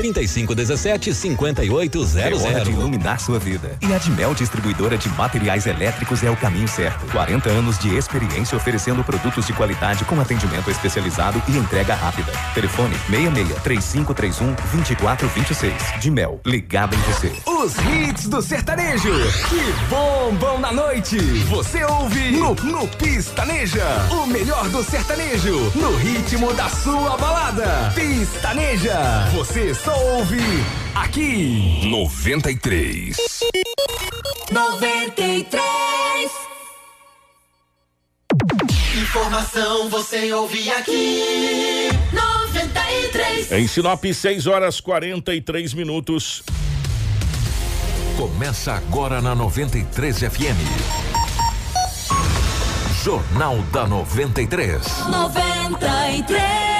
3517 5800. É hora de iluminar sua vida. E a Admel Distribuidora de Materiais Elétricos é o caminho certo. 40 anos de experiência oferecendo produtos de qualidade com atendimento especializado e entrega rápida. Telefone 66 3531 2426. Dimel, ligado em você. Os hits do sertanejo que bombam na noite. Você ouve no, no Pistaneja. O melhor do sertanejo no ritmo da sua balada. Pistaneja. Você só ouve aqui 93. 93. Informação você ouve aqui 93. Em Sinop, 6 horas 43 minutos. Começa agora na 93 FM. Jornal da 93. 93.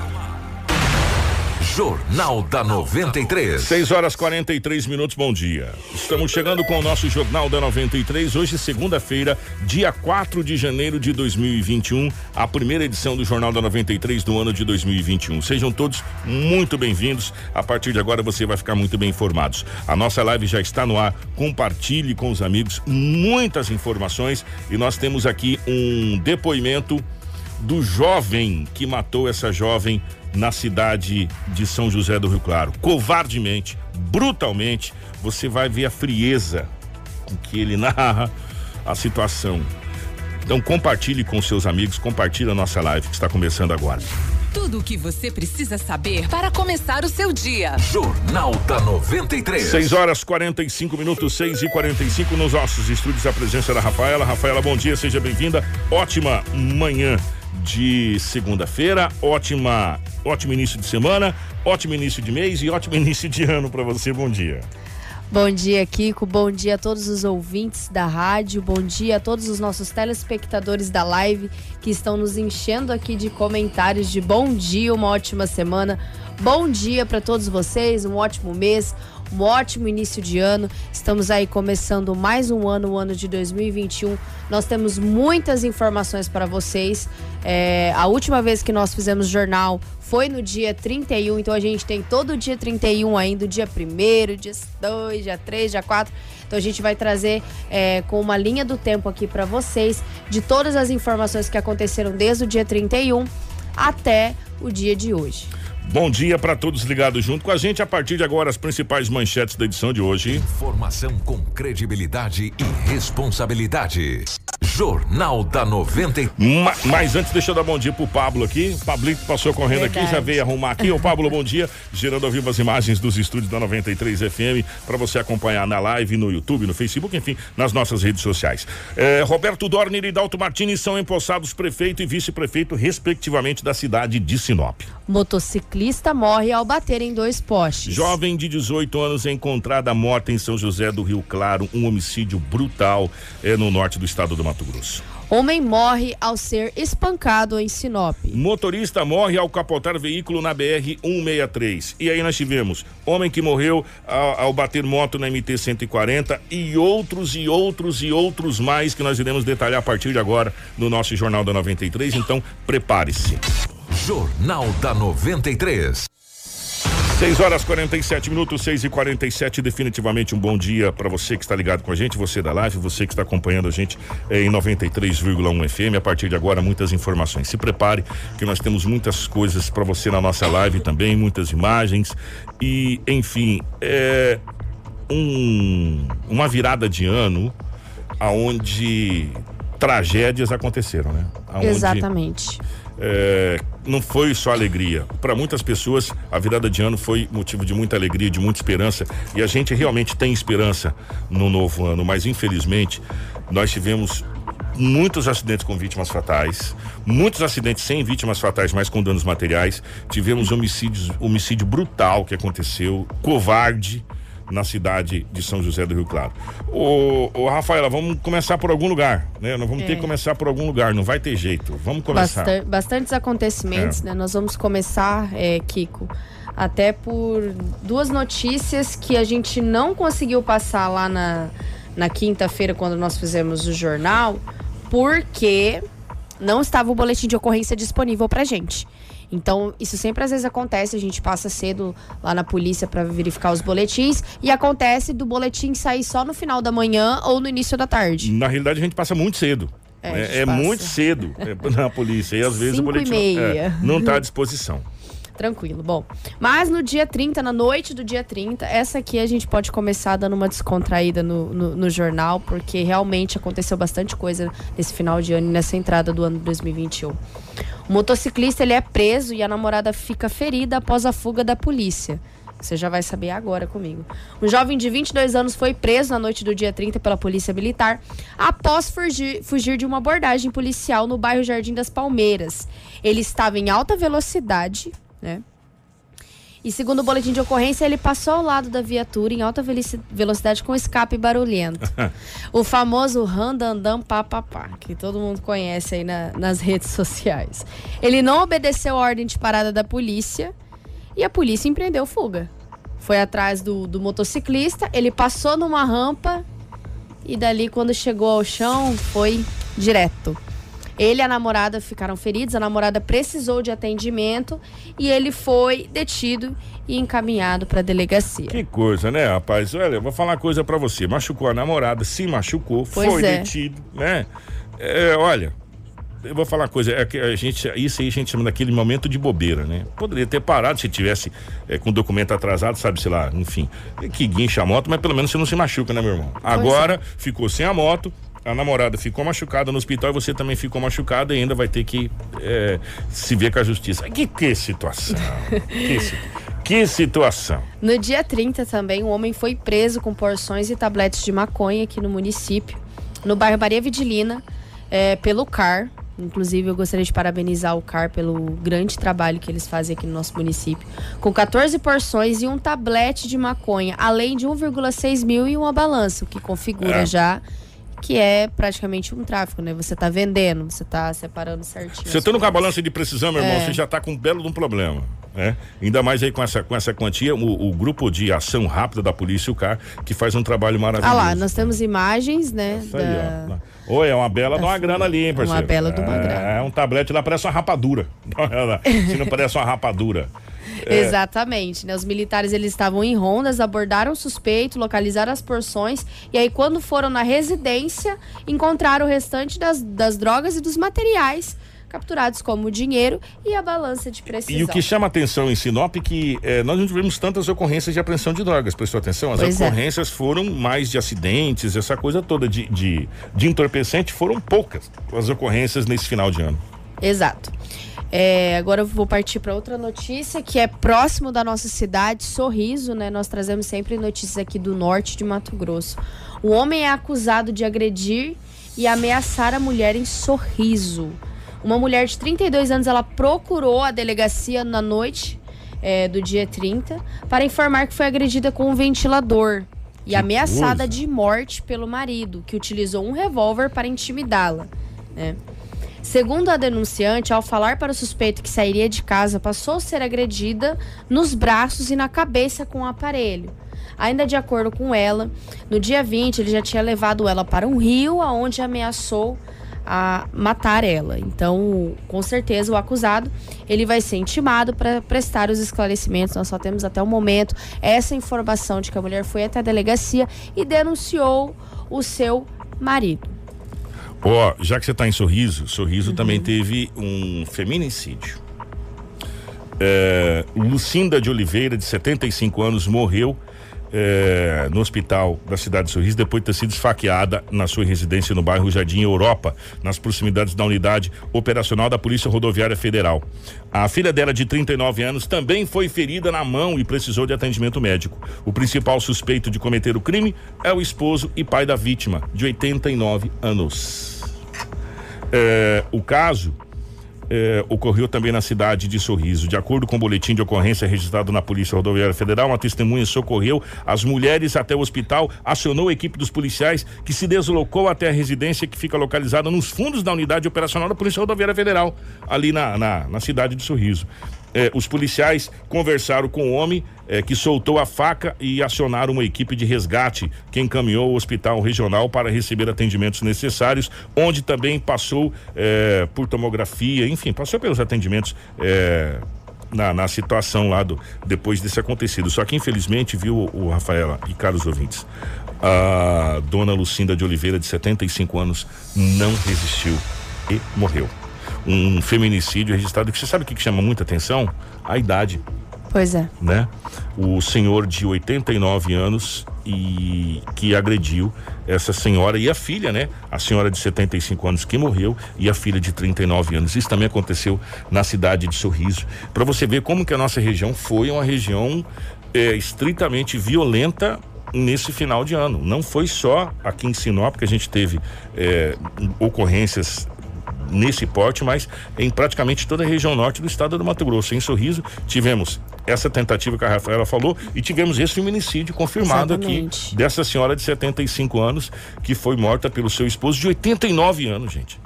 Jornal da 93. 6 horas 43 minutos, bom dia. Estamos chegando com o nosso Jornal da 93, hoje, segunda-feira, dia 4 de janeiro de 2021, a primeira edição do Jornal da 93 do ano de 2021. Sejam todos muito bem-vindos. A partir de agora você vai ficar muito bem informados. A nossa live já está no ar. Compartilhe com os amigos muitas informações e nós temos aqui um depoimento do jovem que matou essa jovem na cidade de São José do Rio Claro. Covardemente, brutalmente, você vai ver a frieza com que ele narra a situação. Então compartilhe com seus amigos, compartilhe a nossa live que está começando agora. Tudo o que você precisa saber para começar o seu dia. Jornal da 93. 6 horas 45 minutos, 6 e 45 nos nossos estúdios. A presença da Rafaela. Rafaela, bom dia, seja bem-vinda. Ótima manhã de segunda-feira. Ótima, ótimo início de semana, ótimo início de mês e ótimo início de ano para você. Bom dia. Bom dia, Kiko. Bom dia a todos os ouvintes da rádio. Bom dia a todos os nossos telespectadores da live que estão nos enchendo aqui de comentários de bom dia, uma ótima semana. Bom dia para todos vocês, um ótimo mês, um ótimo início de ano. Estamos aí começando mais um ano, o ano de 2021. Nós temos muitas informações para vocês. É, a última vez que nós fizemos jornal foi no dia 31, então a gente tem todo o dia 31 ainda, dia 1 dia 2, dia 3, dia 4. Então a gente vai trazer é, com uma linha do tempo aqui para vocês de todas as informações que aconteceram desde o dia 31 até o dia de hoje. Bom dia para todos ligados junto com a gente. A partir de agora, as principais manchetes da edição de hoje. Informação com credibilidade e responsabilidade. Jornal da 90. Ma mas antes, deixa eu dar bom dia pro Pablo aqui. Pablito passou correndo Verdade. aqui, já veio arrumar aqui. Ô Pablo, bom dia. Gerando ao vivo as imagens dos estúdios da 93 FM para você acompanhar na live, no YouTube, no Facebook, enfim, nas nossas redes sociais. É, Roberto Dorner e Dalto Martins são empossados prefeito e vice-prefeito, respectivamente, da cidade de Sinop. Motociclista morre ao bater em dois postes. Jovem de 18 anos é encontrada morta em São José do Rio Claro, um homicídio brutal é, no norte do estado do Mato Grosso. Homem morre ao ser espancado em Sinop. Motorista morre ao capotar veículo na BR 163. E aí nós tivemos homem que morreu ao, ao, bater moto na MT 140 e outros e outros e outros mais que nós iremos detalhar a partir de agora no nosso Jornal da 93. Então prepare-se. Jornal da 93. 6 horas 47 minutos, 6 e 47 Definitivamente um bom dia para você que está ligado com a gente, você da live, você que está acompanhando a gente eh, em 93,1 FM. A partir de agora, muitas informações. Se prepare, que nós temos muitas coisas para você na nossa live também, muitas imagens. E, enfim, é um, uma virada de ano aonde tragédias aconteceram, né? Aonde, Exatamente é, não foi só alegria. Para muitas pessoas, a virada de ano foi motivo de muita alegria, de muita esperança. E a gente realmente tem esperança no novo ano, mas infelizmente nós tivemos muitos acidentes com vítimas fatais, muitos acidentes sem vítimas fatais, mas com danos materiais. Tivemos homicídios, homicídio brutal que aconteceu, covarde na cidade de São José do Rio Claro. Ô, ô Rafaela, vamos começar por algum lugar, né? Nós vamos É. ter que começar por algum lugar, não vai ter jeito. Vamos começar. Bastan- bastantes acontecimentos, É. né? Nós vamos começar, é, Kiko, até por duas notícias que a gente não conseguiu passar lá na, na quinta-feira, quando nós fizemos o jornal, porque não estava o boletim de ocorrência disponível pra gente. Então, isso sempre às vezes acontece, a gente passa cedo lá na polícia para verificar os boletins e acontece do boletim sair só no final da manhã ou no início da tarde. Na realidade, a gente passa muito cedo. É, É, é muito cedo é, na polícia. E às vezes Cinco o boletim não está à disposição. Tranquilo. Bom, mas no dia 30, na noite do dia 30, essa aqui a gente pode começar dando uma descontraída no, no, no jornal, porque realmente aconteceu bastante coisa nesse final de ano e nessa entrada do ano de 2021. O motociclista ele é preso e a namorada fica ferida após a fuga da polícia. Você já vai saber agora comigo. Um jovem de 22 anos foi preso na noite do dia 30 pela Polícia Militar após fugir, fugir de uma abordagem policial no bairro Jardim das Palmeiras. Ele estava em alta velocidade, né? E segundo o boletim de ocorrência, ele passou ao lado da viatura em alta velocidade com escape barulhento. o famoso randandam papapá, que todo mundo conhece aí na- nas redes sociais. Ele não obedeceu a ordem de parada da polícia e a polícia empreendeu fuga. Foi atrás do, do motociclista, ele passou numa rampa e dali, quando chegou ao chão, foi direto. Ele e a namorada ficaram feridos, a namorada precisou de atendimento e ele foi detido e encaminhado para a delegacia. Que coisa, né, rapaz? Olha, eu vou falar uma coisa pra você. Machucou a namorada, se machucou, Pois foi é. detido, né? É, olha, eu vou falar uma coisa. É que a gente, isso aí a gente chama daquele momento de bobeira, né? Poderia ter parado se tivesse é, com o documento atrasado, sabe, sei lá, enfim, que guincha a moto, mas pelo menos você não se machuca, né, meu irmão? Agora ficou sem a moto. A namorada ficou machucada no hospital e você também ficou machucada e ainda vai ter que é, se ver com a justiça. Que, que situação! que, que situação! No dia 30 também, um homem foi preso com porções e tabletes de maconha aqui no município, no bairro Maria Vidilina, é, pelo CAR. Inclusive, eu gostaria de parabenizar o CAR pelo grande trabalho que eles fazem aqui no nosso município. Com 14 porções e um tablete de maconha, além de 1,6 mil e uma balança, o que configura É. já que é praticamente um tráfico, né? Você tá vendendo, você tá separando certinho. Você estando com a balança de precisão, meu irmão, É. você já está com um belo de um problema. Né? Ainda mais aí com essa, com essa quantia, o, o grupo de ação rápida da polícia, o CAR, que faz um trabalho maravilhoso. Ah lá, nós temos imagens, né? Isso aí, da- ó. Oi, é uma bela de uma da- grana ali, hein, parceiro? uma bela de uma é, grana. É um tablete lá, parece uma rapadura. Se não parece uma rapadura. É. Exatamente, né? Os militares eles estavam em rondas, abordaram o suspeito, localizaram as porções e aí quando foram na residência encontraram o restante das, das drogas e dos materiais capturados como o dinheiro e a balança de precisão. E o que chama atenção em Sinop é que eh, nós não tivemos tantas ocorrências de apreensão de drogas, prestou atenção? As Pois é. ocorrências foram mais de acidentes, essa coisa toda de, de, de entorpecente, foram poucas as ocorrências nesse final de ano. Exato. É, agora eu vou partir para outra notícia que é próximo da nossa cidade, Sorriso, né? Nós trazemos sempre notícias aqui do norte de Mato Grosso. O homem é acusado de agredir e ameaçar a mulher em Sorriso. Uma mulher de 32 anos, ela procurou a delegacia na noite é, do dia 30 para informar que foi agredida com um ventilador e Que ameaçada coisa. de morte pelo marido, que utilizou um revólver para intimidá-la. né? Segundo a denunciante, ao falar para o suspeito que sairia de casa, passou a ser agredida nos braços e na cabeça com o aparelho. Ainda de acordo com ela, no dia 20 ele já tinha levado ela para um rio aonde ameaçou a matar ela. Então, com certeza o acusado, ele vai ser intimado para prestar os esclarecimentos. Nós só temos até o momento essa informação de que a mulher foi até a delegacia e denunciou o seu marido. Ó, já que você está em Sorriso, Sorriso também Uhum. teve um feminicídio. É, Lucinda de Oliveira, de 75 anos, morreu é, no hospital da cidade de Sorriso depois de ter sido esfaqueada na sua residência no bairro Jardim Europa, nas proximidades da unidade operacional da Polícia Rodoviária Federal. A filha dela, de 39 anos, também foi ferida na mão e precisou de atendimento médico. O principal suspeito de cometer o crime é o esposo e pai da vítima, de 89 anos. É, o caso eh, ocorreu também na cidade de Sorriso. De acordo com o boletim de ocorrência registrado na Polícia Rodoviária Federal, uma testemunha socorreu as mulheres até o hospital, acionou a equipe dos policiais que se deslocou até a residência que fica localizada nos fundos da unidade operacional da Polícia Rodoviária Federal, ali na, na, na cidade de Sorriso. Eh, os policiais conversaram com o homem eh, que soltou a faca e acionaram uma equipe de resgate que encaminhou ao hospital regional para receber atendimentos necessários, onde também passou eh, por tomografia, enfim, passou pelos atendimentos. na, na situação lá do depois desse acontecido. Só que infelizmente viu o, o Rafaela e caros ouvintes, a dona Lucinda de Oliveira de 75 anos não resistiu e morreu. Um feminicídio registrado que você sabe o que, que chama muita atenção? A idade Pois é. né? O senhor de 89 anos e que agrediu essa senhora e a filha, né? A senhora de 75 anos que morreu e a filha de 39 anos. Isso também aconteceu na cidade de Sorriso. Para você ver como que a nossa região foi uma região é, estritamente violenta nesse final de ano. Não foi só aqui em Sinop que a gente teve é, ocorrências nesse porte, mas em praticamente toda a região norte do estado do Mato Grosso. Em Sorriso, tivemos essa tentativa que a Rafaela falou e tivemos esse feminicídio confirmado Exatamente. aqui dessa senhora de 75 anos que foi morta pelo seu esposo de 89 anos, gente.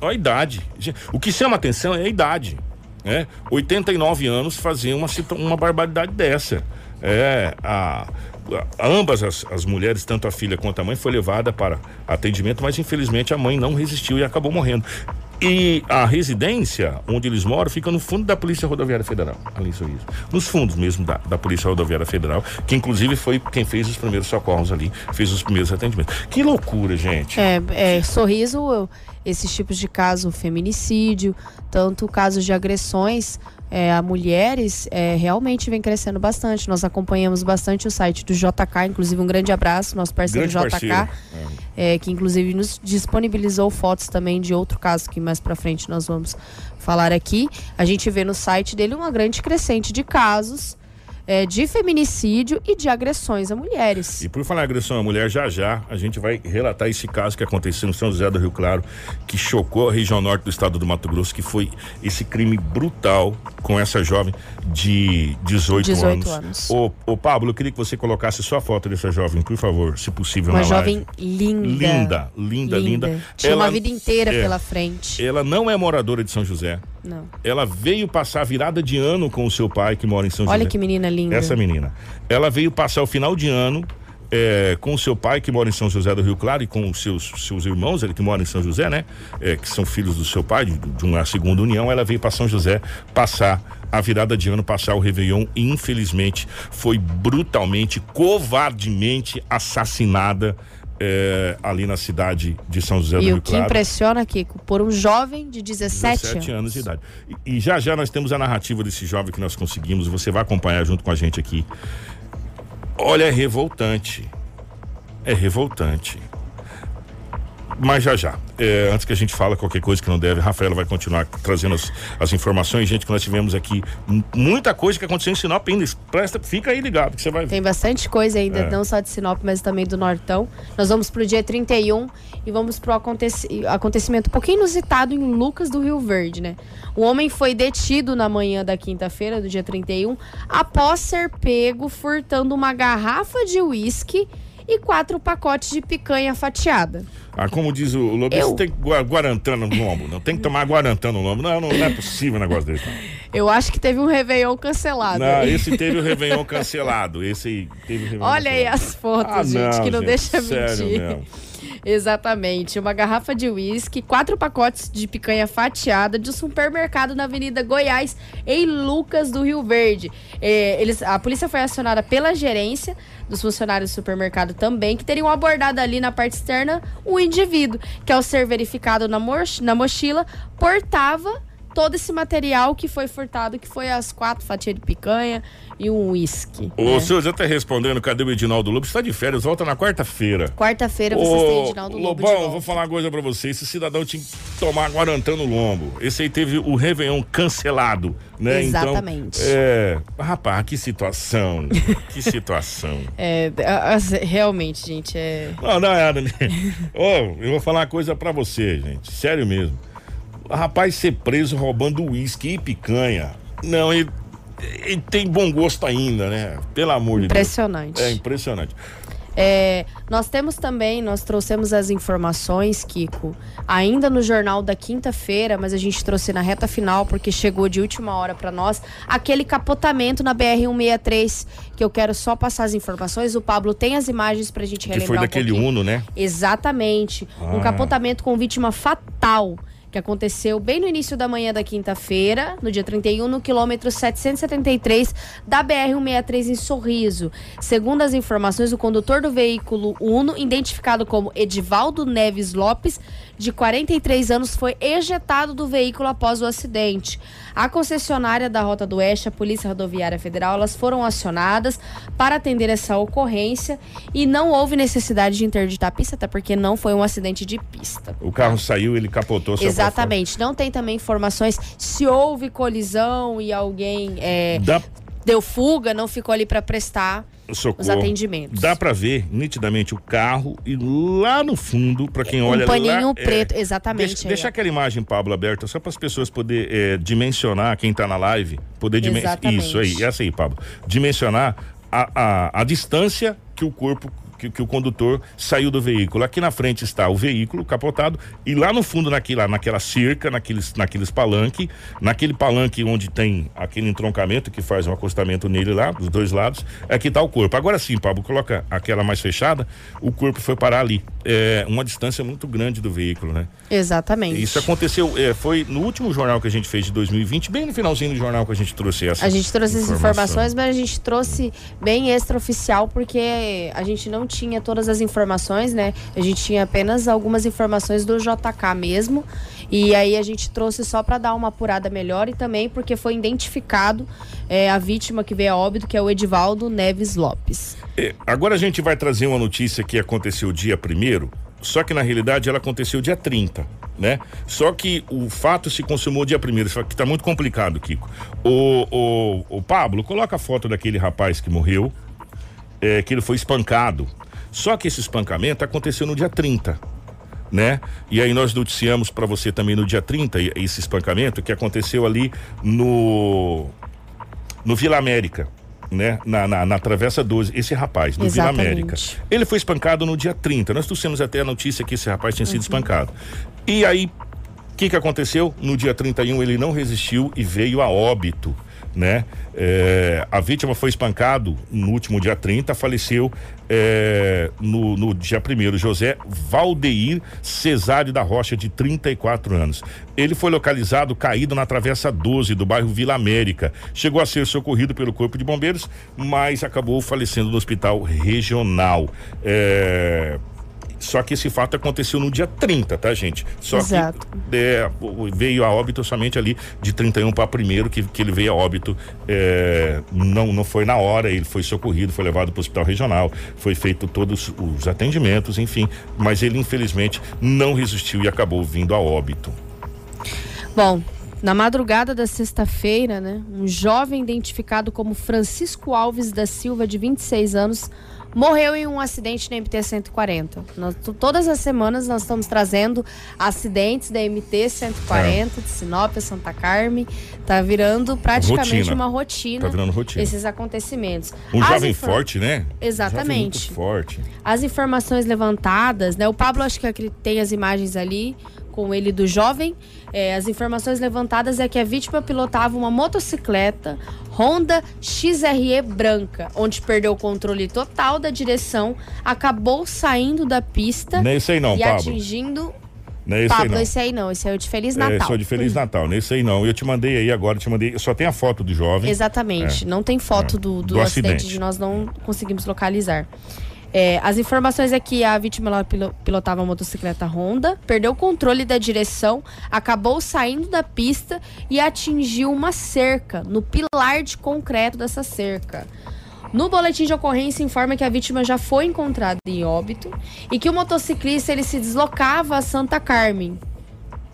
Olha a idade. O que chama atenção é a idade. Né? 89 anos fazer uma, uma barbaridade dessa. É, a, a- ambas as, as mulheres, tanto a filha quanto a mãe, foi levada para atendimento, mas infelizmente a mãe não resistiu e acabou morrendo. E a residência onde eles moram fica no fundo da Polícia Rodoviária Federal, ali em Sorriso. Nos fundos mesmo da, da Polícia Rodoviária Federal, que inclusive foi quem fez os primeiros socorros ali, fez os primeiros atendimentos. Que loucura, gente. É, é, sorriso, esses tipos de caso, feminicídio, tanto casos de agressões é, a mulheres, é, realmente vem crescendo bastante. Nós acompanhamos bastante o site do JK, inclusive um grande abraço, nosso parceiro Grande JK, parceiro. é, que inclusive nos disponibilizou fotos também de outro caso que mais pra frente nós vamos falar aqui. A gente vê no site dele uma grande crescente de casos é, de feminicídio e de agressões a mulheres. E por falar em agressão à mulher, já já a gente vai relatar esse caso que aconteceu no São José do Rio Claro, que chocou a região norte do estado do Mato Grosso, que foi esse crime brutal com essa jovem de 18, 18 anos. anos. Ô, Pablo, eu queria que você colocasse sua foto dessa jovem, por favor, se possível, Uma na jovem live. linda. Linda, linda, linda. Tinha uma Ela- vida inteira é. pela frente. Ela não é moradora de São José. Não. Ela veio passar a virada de ano com o seu pai, que mora em São Olha José. que menina linda. Essa menina. Ela veio passar o final de ano é, com o seu pai, que mora em São José do Rio Claro, e com os seus, seus irmãos, ele que mora em São José, né? É, que são filhos do seu pai, de, de uma segunda união. Ela veio para São José passar a virada de ano, passar o Réveillon, e infelizmente foi brutalmente, covardemente assassinada. É, ali na cidade de São José do E Rio o que Claro. impressiona, Kiko, por um jovem de 17, 17 anos de idade. E, e já já nós temos a narrativa desse jovem que nós conseguimos, você vai acompanhar junto com a gente aqui. Olha, é revoltante. É revoltante. Mas já já. É, antes que a gente fala qualquer coisa que não deve, a Rafaela vai continuar trazendo as, as informações, gente, que nós tivemos aqui. Muita coisa que aconteceu em Sinop ainda. Presta, fica aí ligado, que você vai ver. Tem bastante coisa ainda, É. não só de Sinop, mas também do Nortão. Nós vamos pro dia 31 e vamos pro aconteci- acontecimento um pouquinho inusitado em Lucas do Rio Verde, né? Um homem foi detido na manhã da quinta-feira, do dia 31, após ser pego furtando uma garrafa de uísque e quatro pacotes de picanha fatiada. Ah, como diz o Lobo, Eu- você tem no lombo. Não tem que tomar guarantando no lombo. Não, não, não é possível um negócio desse. Não. Eu acho que teve um Réveillon cancelado. Não, aí. esse teve o Réveillon cancelado. Esse aí teve o Réveillon Olha aí cancelado. as fotos, Ah, gente, não, que não gente, deixa sério mentir. mesmo. Exatamente. Uma garrafa de uísque, quatro pacotes de picanha fatiada de um supermercado na Avenida Goiás, em Lucas do Rio Verde. É, eles, a polícia foi acionada pela gerência dos funcionários do supermercado também, que teriam abordado ali na parte externa o indivíduo, que ao ser verificado na, na mochila, portava todo esse material que foi furtado, que foi as quatro fatias de picanha e um uísque. O né? senhor já tá respondendo, cadê o Edinaldo Lobo? Está de férias, volta na quarta-feira. Quarta-feira vocês têm Edinaldo Lobo Lobão, vou falar uma coisa pra você. Esse cidadão tinha que tomar guarantando lombo. Esse aí teve o Réveillon cancelado, né? Exatamente. Então, é. Rapaz, que situação. que situação. É, realmente, gente, é. Não, não é nada. né? Ô, eu vou falar uma coisa pra você, gente. Sério mesmo. Rapaz, ser preso roubando uísque e picanha. Não, ele, ele tem bom gosto ainda, né? Pelo amor de Deus. Impressionante. É impressionante. É, nós temos também, nós trouxemos as informações, Kiko, ainda no jornal da quinta-feira, mas a gente trouxe na reta final porque chegou de última hora para nós, aquele capotamento na BR-163, que eu quero só passar as informações. O Pablo tem as imagens pra gente Que relembrar foi um daquele pouquinho. Uno, né? Exatamente. Um Ah. capotamento com vítima fatal que aconteceu bem no início da manhã da quinta-feira, no dia 31, no quilômetro 773 da BR-163 em Sorriso. Segundo as informações, o condutor do veículo Uno, identificado como Edivaldo Neves Lopes, de 43 anos, foi ejetado do veículo após o acidente. A concessionária da Rota do Oeste, a Polícia Rodoviária Federal, elas foram acionadas para atender essa ocorrência e não houve necessidade de interditar a pista, até porque não foi um acidente de pista. O carro saiu, ele capotou. Exatamente. Não tem também informações se houve colisão e alguém é. Dá deu fuga, não ficou ali para prestar socorro. os atendimentos. Dá pra ver nitidamente o carro e lá no fundo, pra quem Um olha paninho lá, preto, é, exatamente, Deixa, deixa aquela imagem, Pablo, aberta, só para as pessoas poder é, dimensionar, quem tá na live, poder dimensionar. Isso aí, essa aí, Pablo. Dimensionar a, a, a distância que o corpo. Que, que o condutor saiu do veículo. Aqui na frente está o veículo capotado e lá no fundo, naquela, naquela cerca, naqueles, naqueles palanque, naquele palanque onde tem aquele entroncamento que faz um acostamento nele lá, dos dois lados, aqui está o corpo. Agora sim, Pablo, coloca aquela mais fechada, o corpo foi parar ali. É uma distância muito grande do veículo, né? Exatamente. Isso aconteceu, é, foi no último jornal que a gente fez de 2020, bem no finalzinho do jornal que a gente trouxe essa. A gente trouxe essas informações, mas a gente trouxe bem extraoficial porque a gente não tinha todas as informações, né? A gente tinha apenas algumas informações do JK mesmo. E aí a gente trouxe só para dar uma apurada melhor e também porque foi identificado é, a vítima que veio a óbito, que é o Edivaldo Neves Lopes. É, agora a gente vai trazer uma notícia que aconteceu dia primeiro, só que na realidade ela aconteceu dia 30, né? Só que o fato se consumou dia primeiro, só que tá muito complicado, Kiko. O, o, o Pablo, coloca a foto daquele rapaz que morreu, é, que ele foi espancado. Só que esse espancamento aconteceu no dia 30. Né? E aí nós noticiamos para você também no dia 30 e- esse espancamento que aconteceu ali no no Vila América, né? Na, na, na Travessa 12, esse rapaz, no Vila Exatamente. América. Ele foi espancado no dia 30. Nós trouxemos até a notícia que esse rapaz tinha sido espancado. E aí, o que, que aconteceu? No dia 31 ele não resistiu e veio a óbito. Né? É, a vítima foi espancado no último dia 30, faleceu é, no, no dia 1 José Valdeir Cesário da Rocha, de 34 anos. Ele foi localizado caído na Travessa 12 do bairro Vila América. Chegou a ser socorrido pelo Corpo de Bombeiros, mas acabou falecendo no hospital regional. É, só que esse fato aconteceu no dia 30, tá, gente? Só Exato. que é, veio a óbito somente ali de 31 para primeiro que, que ele veio a óbito. é, não, não foi na hora, ele foi socorrido, foi levado para o hospital regional, foi feito todos os atendimentos, enfim. Mas ele, infelizmente, não resistiu e acabou vindo a óbito. Bom, na madrugada da sexta-feira, né, um jovem identificado como Francisco Alves da Silva, de 26 anos, morreu em um acidente na MT-140. Nós- t- todas as semanas nós estamos trazendo acidentes da MT-140, de Sinop Santa Carme. Tá virando praticamente Rotina. uma rotina, Tá virando rotina. esses acontecimentos. Um As jovem infor- forte, né? Exatamente. Jovem muito forte. as informações levantadas, né? O Pablo acho que tem as imagens ali com ele do jovem. É, as informações levantadas é que a vítima pilotava uma motocicleta Honda XRE branca, onde perdeu o controle total da direção, acabou saindo da pista é esse aí não, e Pablo. atingindo. Não é esse aí Pablo, não. esse aí não, esse aí é o de Feliz É, Natal. só de Feliz Natal, nesse aí não. Eu te mandei aí agora, te mandei. Só tem a foto do jovem. Exatamente. É. Não tem foto É. do, do, Do acidente, acidente. de nós não conseguimos localizar. É, as informações é que a vítima pilotava a motocicleta Honda, perdeu o controle da direção, acabou saindo da pista e atingiu uma cerca, no pilar de concreto dessa cerca. No boletim de ocorrência informa que a vítima já foi encontrada em óbito e que o motociclista ele se deslocava a Santa Carmen.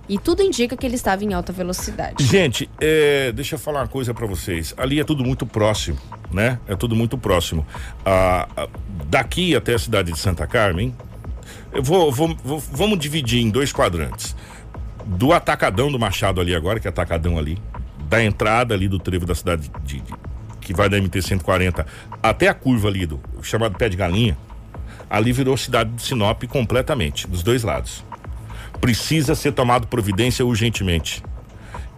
E tudo indica que ele estava em alta velocidade. Gente, é, deixa eu falar uma coisa pra vocês. Ali é tudo muito próximo, né? É tudo muito próximo. Ah, daqui até a cidade de Santa Carmen, eu vou, vou- vou- vamos dividir em dois quadrantes. do atacadão do Machado ali agora, que é atacadão ali, da entrada ali do trevo da cidade de, de que vai da MT 140 até a curva ali do chamado pé de galinha, ali virou cidade de Sinop completamente, dos dois lados. Precisa ser tomado providência urgentemente.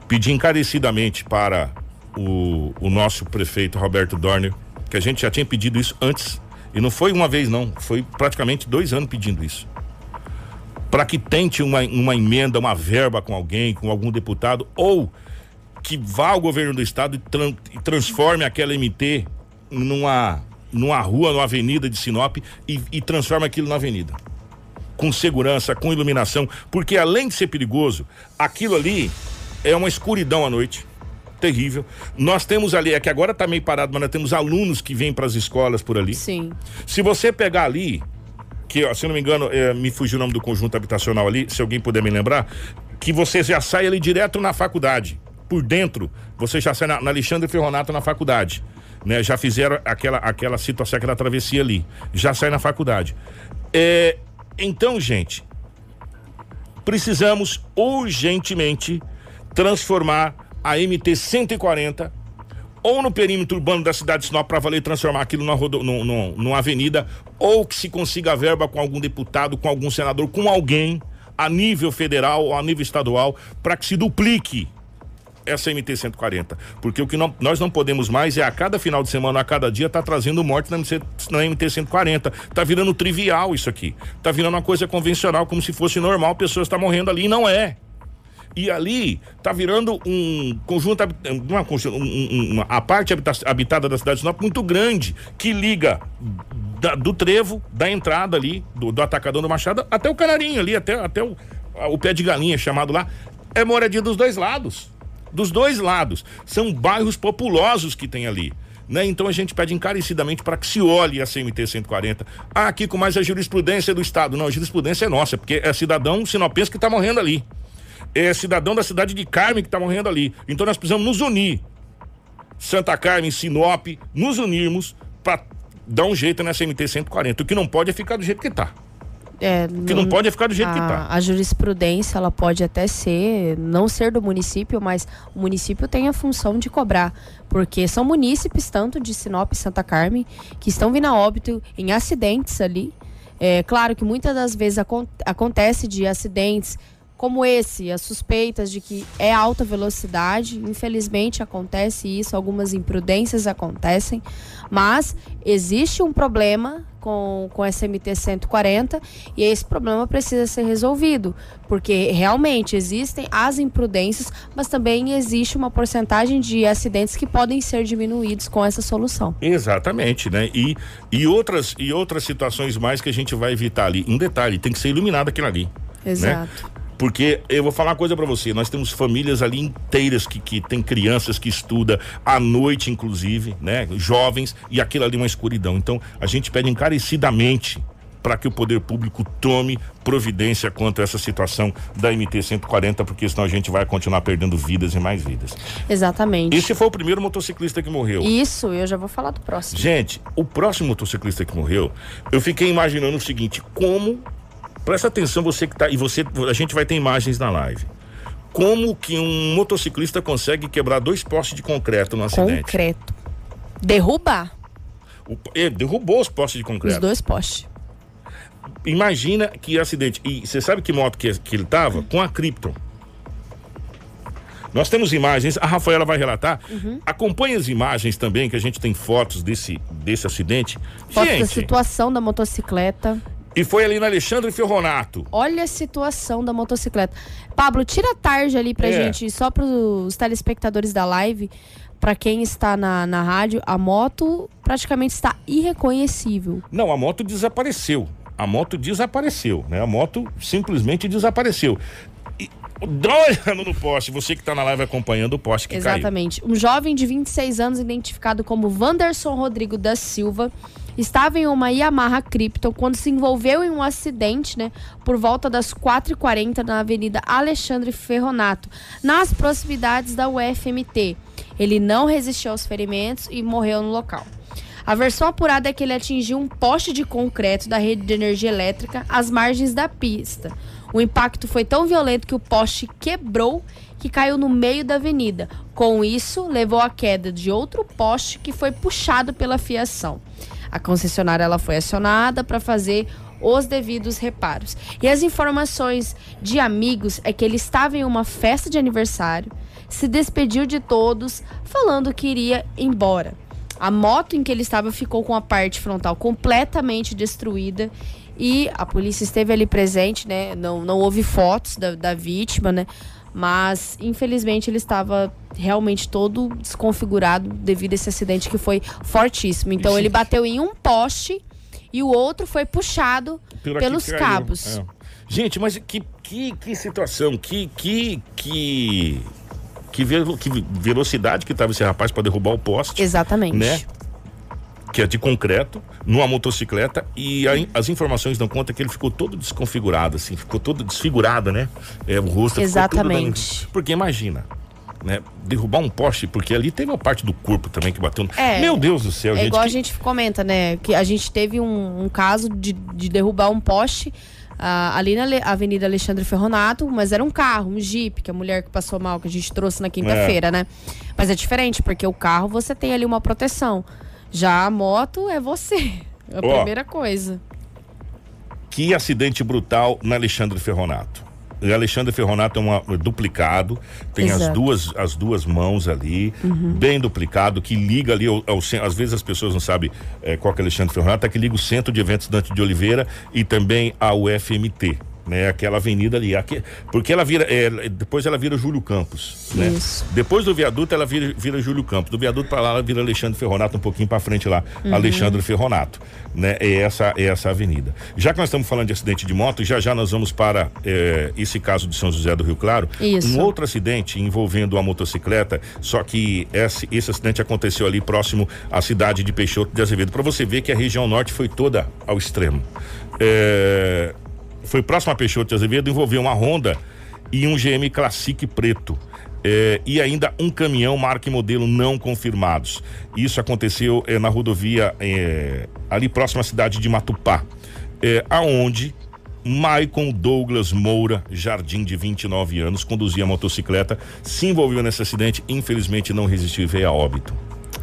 Pedir encarecidamente para o, o nosso prefeito Roberto Dorner, que a gente já tinha pedido isso antes, e não foi uma vez não, foi praticamente dois anos pedindo isso. Para que tente uma, uma emenda, uma verba com alguém, com algum deputado, ou que vá ao governo do estado e, tran e transforme aquela MT numa, numa rua, numa avenida de Sinop e, e transforme aquilo na avenida. Com segurança, com iluminação, porque além de ser perigoso, aquilo ali é uma escuridão à noite terrível. Nós temos ali, é que agora tá meio parado, mas nós temos alunos que vêm para as escolas por ali. Sim. Se você pegar ali, que ó, se não me engano, é, me fugiu o nome do conjunto habitacional ali, se alguém puder me lembrar, que você já sai ali direto na faculdade. Por dentro, você já sai na, na Alexandre Ferronato na faculdade. Né? Já fizeram aquela, aquela situação, aquela travessia ali. Já sai na faculdade. É, então, gente, precisamos urgentemente transformar a MT 140 ou no perímetro urbano da cidade de Sinop para valer transformar aquilo numa, rodo, numa avenida, ou que se consiga verba com algum deputado, com algum senador, com alguém a nível federal ou a nível estadual, para que se duplique essa MT 140. Porque o que nós não podemos mais é a cada final de semana, a cada dia, tá trazendo morte na MT, na MT 140. Tá virando trivial isso aqui. Tá virando uma coisa convencional, como se fosse normal, pessoas estão tá morrendo ali e não é. E ali tá virando um conjunto, uma, uma, a parte habitada da cidade de Sinop muito grande, que liga da, do trevo, da entrada ali, do, do atacadão do Machado, até o Canarinho ali, até, até o, o pé de galinha chamado lá. É moradia dos dois lados. Dos dois lados. São bairros populosos que tem ali. Né? Então a gente pede encarecidamente para que se olhe a CMT 140. Ah, aqui com mais a jurisprudência do Estado. Não, a jurisprudência é nossa, porque é cidadão sinopense que está morrendo ali é cidadão da cidade de Carmen que está morrendo ali. Então nós precisamos nos unir. Santa Carmen, Sinop, nos unirmos para dar um jeito nessa MT 140. O que não pode é ficar do jeito que está. É, que não, pode é ficar do jeito a, que está. A jurisprudência, ela pode até ser, não ser do município, mas o município tem a função de cobrar. Porque são munícipes, tanto de Sinop e Santa Carmen, que estão vindo a óbito em acidentes ali. É claro que muitas das vezes acontece de acidentes como esse, as suspeitas de que é alta velocidade. Infelizmente acontece isso, algumas imprudências acontecem, mas existe um problema com, com essa MT 140 e esse problema precisa ser resolvido, porque realmente existem as imprudências, mas também existe uma porcentagem de acidentes que podem ser diminuídos com essa solução. Exatamente, né? E, e, outras, e outras situações mais que a gente vai evitar ali. Um detalhe, tem que ser iluminado aquilo ali. Né? Exato. Né? Porque eu vou falar uma coisa para você, nós temos famílias ali inteiras que, que tem crianças que estudam à noite, inclusive, né? Jovens, e aquilo ali é uma escuridão. Então, a gente pede encarecidamente para que o poder público tome providência quanto a essa situação da MT 140, porque senão a gente vai continuar perdendo vidas e mais vidas. Exatamente. Esse foi o primeiro motociclista que morreu. Isso, eu já vou falar do próximo. Gente, o próximo motociclista que morreu, eu fiquei imaginando o seguinte: como Presta atenção você que tá e você a gente vai ter imagens na live. Como que um motociclista consegue quebrar dois postes de concreto no acidente? Concreto. Derrubar. O, ele derrubou os postes de concreto. Os dois postes. Imagina que acidente. E você sabe que moto que, que ele tava? Com a Krypton. Nós temos imagens, a Rafaela vai relatar. Uhum. Acompanhe as imagens também, que a gente tem fotos desse, desse acidente. Fotos gente, da situação da motocicleta. E foi ali na Alexandre Ferronato. Olha a situação da motocicleta. Pablo, tira a tarde ali pra é. gente, só pros telespectadores da live. Para quem está na, na rádio, a moto praticamente está irreconhecível. Não, a moto desapareceu. A moto desapareceu, né? A moto simplesmente desapareceu. Dá uma olhada no poste, você que está na live acompanhando o poste que Exatamente. Caiu. Um jovem de 26 anos, identificado como Wanderson Rodrigo da Silva, estava em uma Yamaha Krypton quando se envolveu em um acidente, né, por volta das 4h40 na Avenida Alexandre Ferronato, nas proximidades da UFMT. Ele não resistiu aos ferimentos e morreu no local. A versão apurada é que ele atingiu um poste de concreto da rede de energia elétrica às margens da pista. O impacto foi tão violento que o poste quebrou que caiu no meio da avenida. Com isso, levou à queda de outro poste que foi puxado pela fiação. A concessionária ela foi acionada para fazer os devidos reparos. E as informações de amigos é que ele estava em uma festa de aniversário, se despediu de todos, falando que iria embora. A moto em que ele estava ficou com a parte frontal completamente destruída e a polícia esteve ali presente, né? Não, não houve fotos da, da vítima, né? Mas, infelizmente, ele estava realmente todo desconfigurado devido a esse acidente que foi fortíssimo. Então, ele bateu em um poste e o outro foi puxado aqui pelos caiu. cabos. É. Gente, mas que, que, que situação, que, que, que, que, velo- que velocidade que tava esse rapaz para derrubar o poste, Exatamente. né? Que é de concreto, numa motocicleta, e a as informações dão conta que ele ficou todo desconfigurado, assim, ficou todo desfigurado, né? É, o rosto Exatamente. dando- Porque imagina, né? Derrubar um poste, porque ali teve uma parte do corpo também que bateu. É. Meu Deus do céu, É gente. igual que- a gente comenta, né? Que a gente teve um, um caso de, de derrubar um poste ah, ali na Le- Avenida Alexandre Ferronato, mas era um carro, um Jeep, que a mulher que passou mal, que a gente trouxe na quinta-feira, né? Mas é diferente, porque o carro você tem ali uma proteção. Já a moto é você. É a Ó. primeira coisa. Que acidente brutal na Alexandre Ferronato. O Alexandre Ferronato é uma, é duplicado, tem as duas, as duas mãos ali, bem duplicado, que liga ali ao, ao Às vezes as pessoas não sabem eh, qual que é Alexandre Ferronato, é que liga o Centro de Eventos Dante de Oliveira e também ao FMT. Né, aquela avenida ali, aqui, porque ela vira, eh, depois ela vira Júlio Campos, né? Isso. Depois do viaduto ela vira, vira Júlio Campos, do viaduto para lá ela vira Alexandre Ferronato, um pouquinho para frente lá, Uhum. Alexandre Ferronato, né? É essa, é essa avenida. Já que nós estamos falando de acidente de moto, já já nós vamos para eh, esse caso de São José do Rio Claro. Isso. Um outro acidente envolvendo uma motocicleta, só que esse, esse acidente aconteceu ali próximo à cidade de Peixoto de Azevedo. Para você ver que a região norte foi toda ao extremo. É, foi próximo a Peixoto de Azevedo, envolveu uma Honda e um GM Classic preto. É, e ainda um caminhão marca e modelo não confirmados. Isso aconteceu é, na rodovia é, ali próximo à cidade de Matupá, é, aonde Maicon Douglas Moura, Jardim de 29 anos, conduzia a motocicleta, se envolveu nesse acidente, infelizmente não resistiu e veio a óbito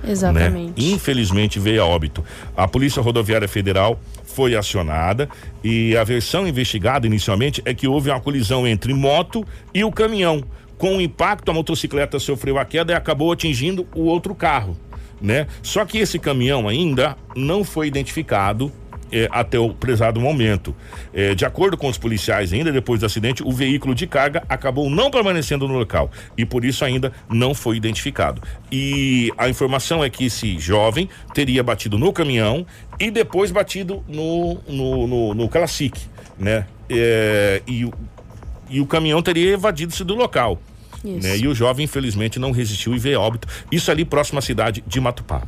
Exatamente. né? Infelizmente veio a óbito. A Polícia Rodoviária Federal foi acionada e a versão investigada inicialmente é que houve uma colisão entre moto e o caminhão. Com o impacto, a motocicleta sofreu a queda e acabou atingindo o outro carro, né? Só que esse caminhão ainda não foi identificado eh, até o prezado momento. Eh, de acordo com os policiais, ainda depois do acidente, o veículo de carga acabou não permanecendo no local e por isso ainda não foi identificado. E a informação é que esse jovem teria batido no caminhão e depois batido no, no, no, no Classic, né? Eh, e, o- e o caminhão teria evadido-se do local. Isso. Né? E o jovem, infelizmente, não resistiu e veio óbito. Isso ali próximo à cidade de Matupá.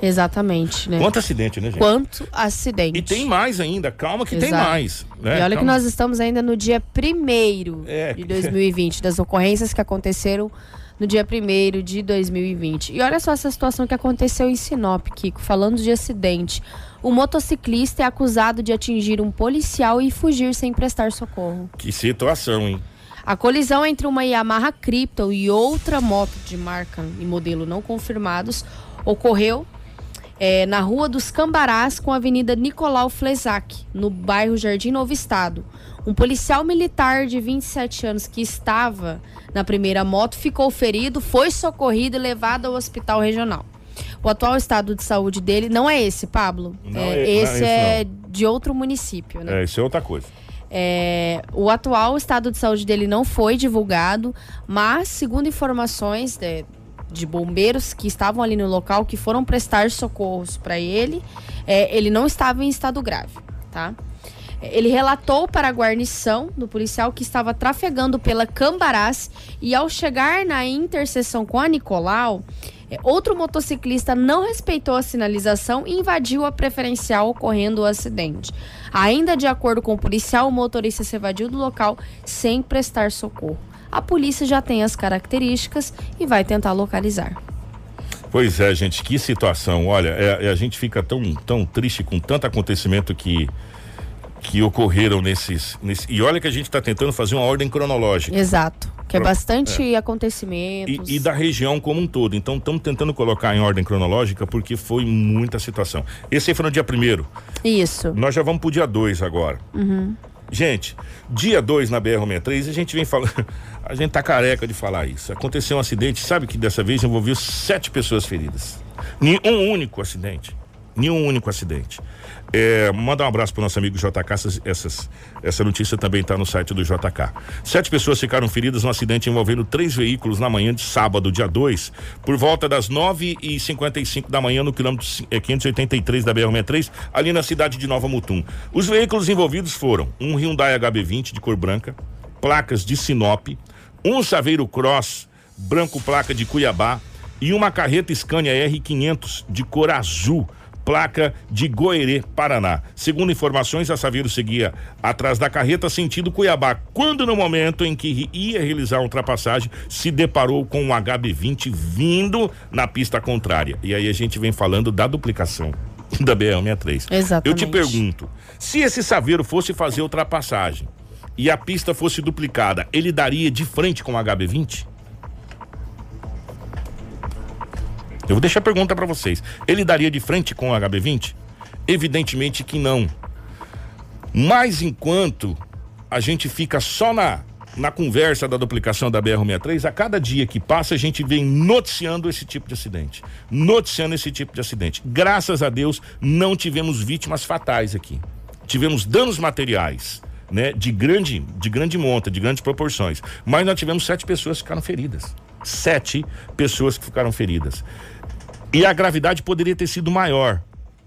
Exatamente, né? Quanto acidente, né, gente? Quanto acidente. E tem mais ainda, calma que tem Exato. mais. Né? E olha que Calma. nós estamos ainda no dia 1 É. de 2020, das ocorrências que aconteceram no dia 1 de 2020. E olha só essa situação que aconteceu em Sinop, Kiko, falando de acidente. O motociclista é acusado de atingir um policial e fugir sem prestar socorro. Que situação, hein? A colisão entre uma Yamaha Krypton e outra moto de marca e modelo não confirmados ocorreu eh, na Rua dos Cambarás com a Avenida Nicolau Flesac, no bairro Jardim Novo Estado. Um policial militar de 27 anos que estava na primeira moto ficou ferido, foi socorrido e levado ao hospital regional. O atual estado de saúde dele não é esse, Pablo. Não É, é- não é esse esse, é de outro município, né? É, isso é outra coisa. É, o atual estado de saúde dele não foi divulgado, mas, segundo informações de, de bombeiros que estavam ali no local, que foram prestar socorros para ele, é, ele não estava em estado grave, tá? Ele relatou para a guarnição do policial que estava trafegando pela Cambarás e ao chegar na interseção com a Nicolau, é, outro motociclista não respeitou a sinalização e invadiu a preferencial, ocorrendo o acidente. Ainda de acordo com o policial, o motorista se evadiu do local sem prestar socorro. A polícia já tem as características e vai tentar localizar. Pois é, gente, que situação. Olha, é- é, a gente fica tão, tão triste com tanto acontecimento que que ocorreram nesses, nesse, e olha que a gente está tentando fazer uma ordem cronológica. Exato. Que é bastante E, acontecimentos. e da região como um todo. Então estamos tentando colocar em ordem cronológica porque foi muita situação. Esse aí foi no dia primeiro. Isso. Nós já vamos pro dia 2 agora. Gente, dia 2 na BR-63, a gente vem falando. A gente tá careca de falar isso. Aconteceu um acidente, sabe que dessa vez envolveu sete pessoas feridas. Nenhum único acidente. Nenhum único acidente. É, manda um abraço pro nosso amigo JK. Essas, essa notícia também está no site do JK. Sete pessoas ficaram feridas num acidente envolvendo três veículos na manhã de sábado, dia 2, por volta das 9h55 da manhã, no quilômetro ci- eh, 583 da BR-63, ali na cidade de Nova Mutum. Os veículos envolvidos foram um Hyundai HB20 de cor branca, placas de Sinop, um Saveiro Cross branco placa de Cuiabá e uma carreta Scania R500 de cor azul placa de Goerê, Paraná. Segundo informações, a Saveiro seguia atrás da carreta sentido Cuiabá, quando no momento em que ia realizar a ultrapassagem, se deparou com um HB20 vindo na pista contrária. E aí a gente vem falando da duplicação da BR-63. Exatamente. Eu te pergunto, se esse Saveiro fosse fazer ultrapassagem e a pista fosse duplicada, ele daria de frente com o HB20? Eu vou deixar a pergunta para vocês. Ele daria de frente com o HB20? Evidentemente que não. Mas enquanto a gente fica só na, na conversa da duplicação da BR-63, a cada dia que passa a gente vem noticiando esse tipo de acidente. Noticiando esse tipo de acidente. Graças a Deus não tivemos vítimas fatais aqui. Tivemos danos materiais. Né, de grande, de grande monta, de grandes proporções. Mas nós tivemos sete pessoas que ficaram feridas. Sete pessoas que ficaram feridas. E a gravidade poderia ter sido maior.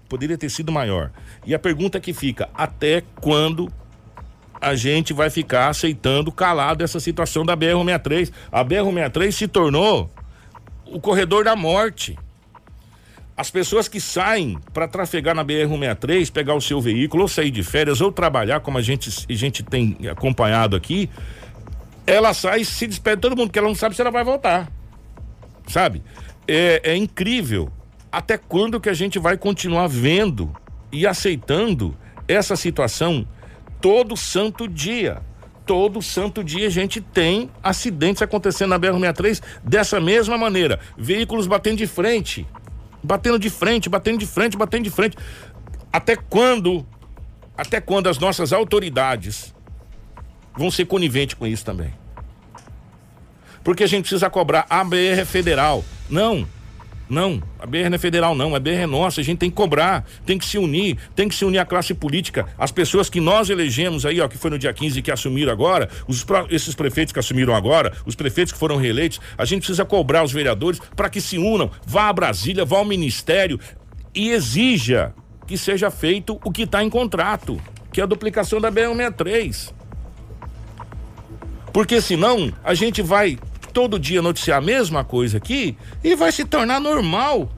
Poderia ter sido maior. E a pergunta que fica: até quando a gente vai ficar aceitando calado essa situação da BR-63? A BR-63 se tornou o corredor da morte. As pessoas que saem para trafegar na BR-163, pegar o seu veículo, ou sair de férias, ou trabalhar, como a gente, a gente tem acompanhado aqui, ela sai e se despede de todo mundo, porque ela não sabe se ela vai voltar sabe? É, é incrível. Até quando que a gente vai continuar vendo e aceitando essa situação todo santo dia? Todo santo dia a gente tem acidentes acontecendo na BR-63 dessa mesma maneira. Veículos batendo de frente, batendo de frente, batendo de frente, batendo de frente. Até quando, até quando as nossas autoridades vão ser coniventes com isso também? porque a gente precisa cobrar a BR federal. Não, não, a BR não é federal, não, a BR é nossa, a gente tem que cobrar, tem que se unir, tem que se unir a classe política, as pessoas que nós elegemos aí, ó, que foi no dia 15 que assumiram agora, os, esses prefeitos que assumiram agora, os prefeitos que foram reeleitos, a gente precisa cobrar os vereadores para que se unam, vá a Brasília, vá ao ministério e exija que seja feito o que está em contrato, que é a duplicação da BR-163. Porque senão a gente vai todo dia noticiar a mesma coisa aqui e vai se tornar normal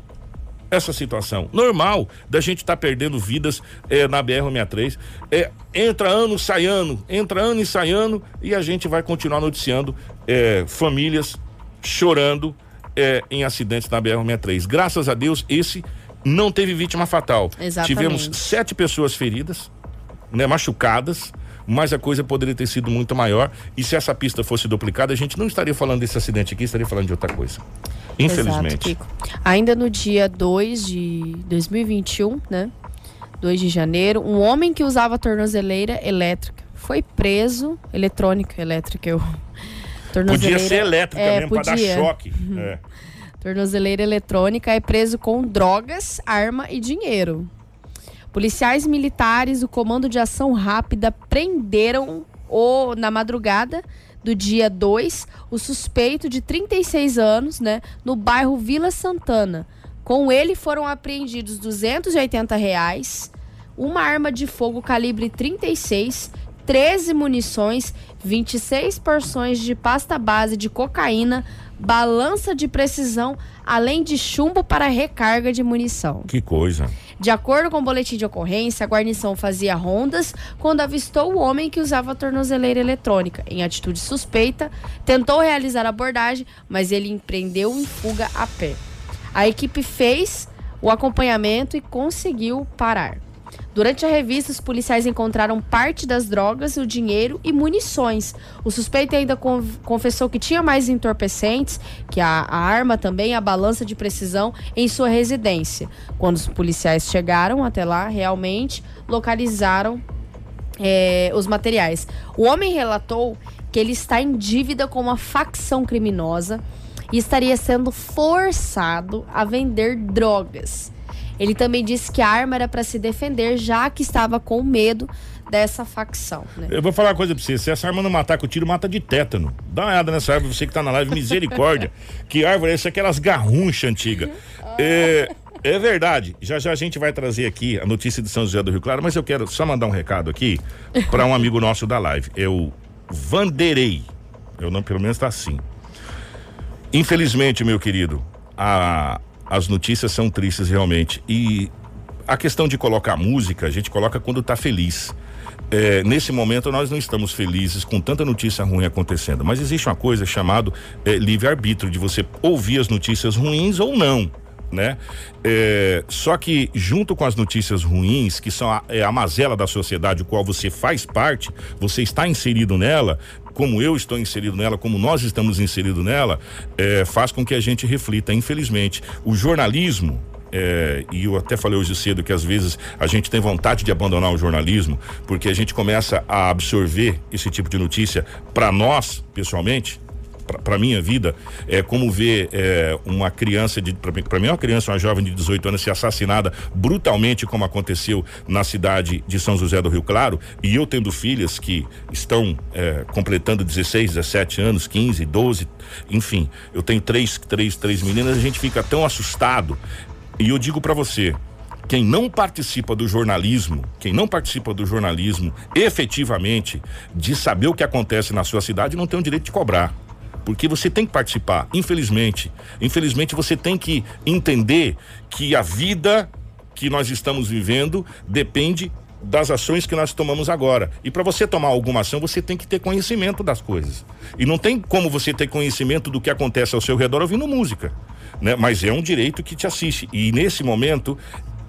essa situação. Normal da gente estar perdendo vidas eh, na BR-63. É, entra ano, sai ano, entra ano e sai ano e a gente vai continuar noticiando eh, famílias chorando eh, em acidentes na BR-63. Graças a Deus, esse não teve vítima fatal. Exatamente. Tivemos sete pessoas feridas, né, machucadas, mas a coisa poderia ter sido muito maior. E se essa pista fosse duplicada, a gente não estaria falando desse acidente aqui, estaria falando de outra coisa. Infelizmente. Exato. Ainda no dia 2 de 2021, né? 2 de janeiro, um homem que usava tornozeleira elétrica foi preso, eletrônica, elétrica, eu. Podia ser elétrica é, mesmo, para dar podia. choque. É. Tornozeleira eletrônica é preso com drogas, arma e dinheiro. Policiais militares, o Comando de Ação Rápida, prenderam o, na madrugada do dia 2 o suspeito de 36 anos, né, no bairro Vila Santana. Com ele foram apreendidos 280 reais, uma arma de fogo calibre 36, 13 munições, 26 porções de pasta base de cocaína, balança de precisão, além de chumbo para recarga de munição. Que coisa. De acordo com o boletim de ocorrência, a guarnição fazia rondas quando avistou o homem que usava a tornozeleira eletrônica. Em atitude suspeita, tentou realizar a abordagem, mas ele empreendeu em fuga a pé. A equipe fez o acompanhamento e conseguiu parar. Durante a revista, os policiais encontraram parte das drogas, o dinheiro e munições. O suspeito ainda con- confessou que tinha mais entorpecentes, que a, a arma também, a balança de precisão, em sua residência. Quando os policiais chegaram até lá, realmente localizaram é, os materiais. O homem relatou que ele está em dívida com uma facção criminosa e estaria sendo forçado a vender drogas. Ele também disse que a arma era para se defender, já que estava com medo dessa facção. né? Eu vou falar uma coisa pra você. Se essa arma não matar com tiro, mata de tétano. Dá uma olhada nessa árvore, você que tá na live, misericórdia. que árvore é essa? Aquelas garrunchas antigas. É, é verdade. Já já a gente vai trazer aqui a notícia de São José do Rio Claro, mas eu quero só mandar um recado aqui para um amigo nosso da live. É o Vanderei. Eu não, pelo menos tá assim. Infelizmente, meu querido, a- as notícias são tristes realmente. E a questão de colocar música, a gente coloca quando tá feliz. É, nesse momento nós não estamos felizes com tanta notícia ruim acontecendo, mas existe uma coisa chamada livre-arbítrio, de você ouvir as notícias ruins ou não. Né? É, só que junto com as notícias ruins, que são a, é a mazela da sociedade, o qual você faz parte, você está inserido nela, como eu estou inserido nela, como nós estamos inseridos nela, é, faz com que a gente reflita. Infelizmente, o jornalismo, é, e eu até falei hoje cedo que às vezes a gente tem vontade de abandonar o jornalismo, porque a gente começa a absorver esse tipo de notícia para nós, pessoalmente, para minha vida, é como ver é, uma criança de para mim uma criança, uma jovem de 18 anos ser assassinada brutalmente como aconteceu na cidade de São José do Rio Claro, e eu tendo filhas que estão é, completando 16, 17 anos, 15, 12, enfim, eu tenho três, três, três meninas, a gente fica tão assustado. E eu digo para você, quem não participa do jornalismo, quem não participa do jornalismo efetivamente, de saber o que acontece na sua cidade, não tem o direito de cobrar. Porque você tem que participar, infelizmente. Infelizmente você tem que entender que a vida que nós estamos vivendo depende das ações que nós tomamos agora. E para você tomar alguma ação, você tem que ter conhecimento das coisas. E não tem como você ter conhecimento do que acontece ao seu redor ouvindo música, né? Mas é um direito que te assiste. E nesse momento,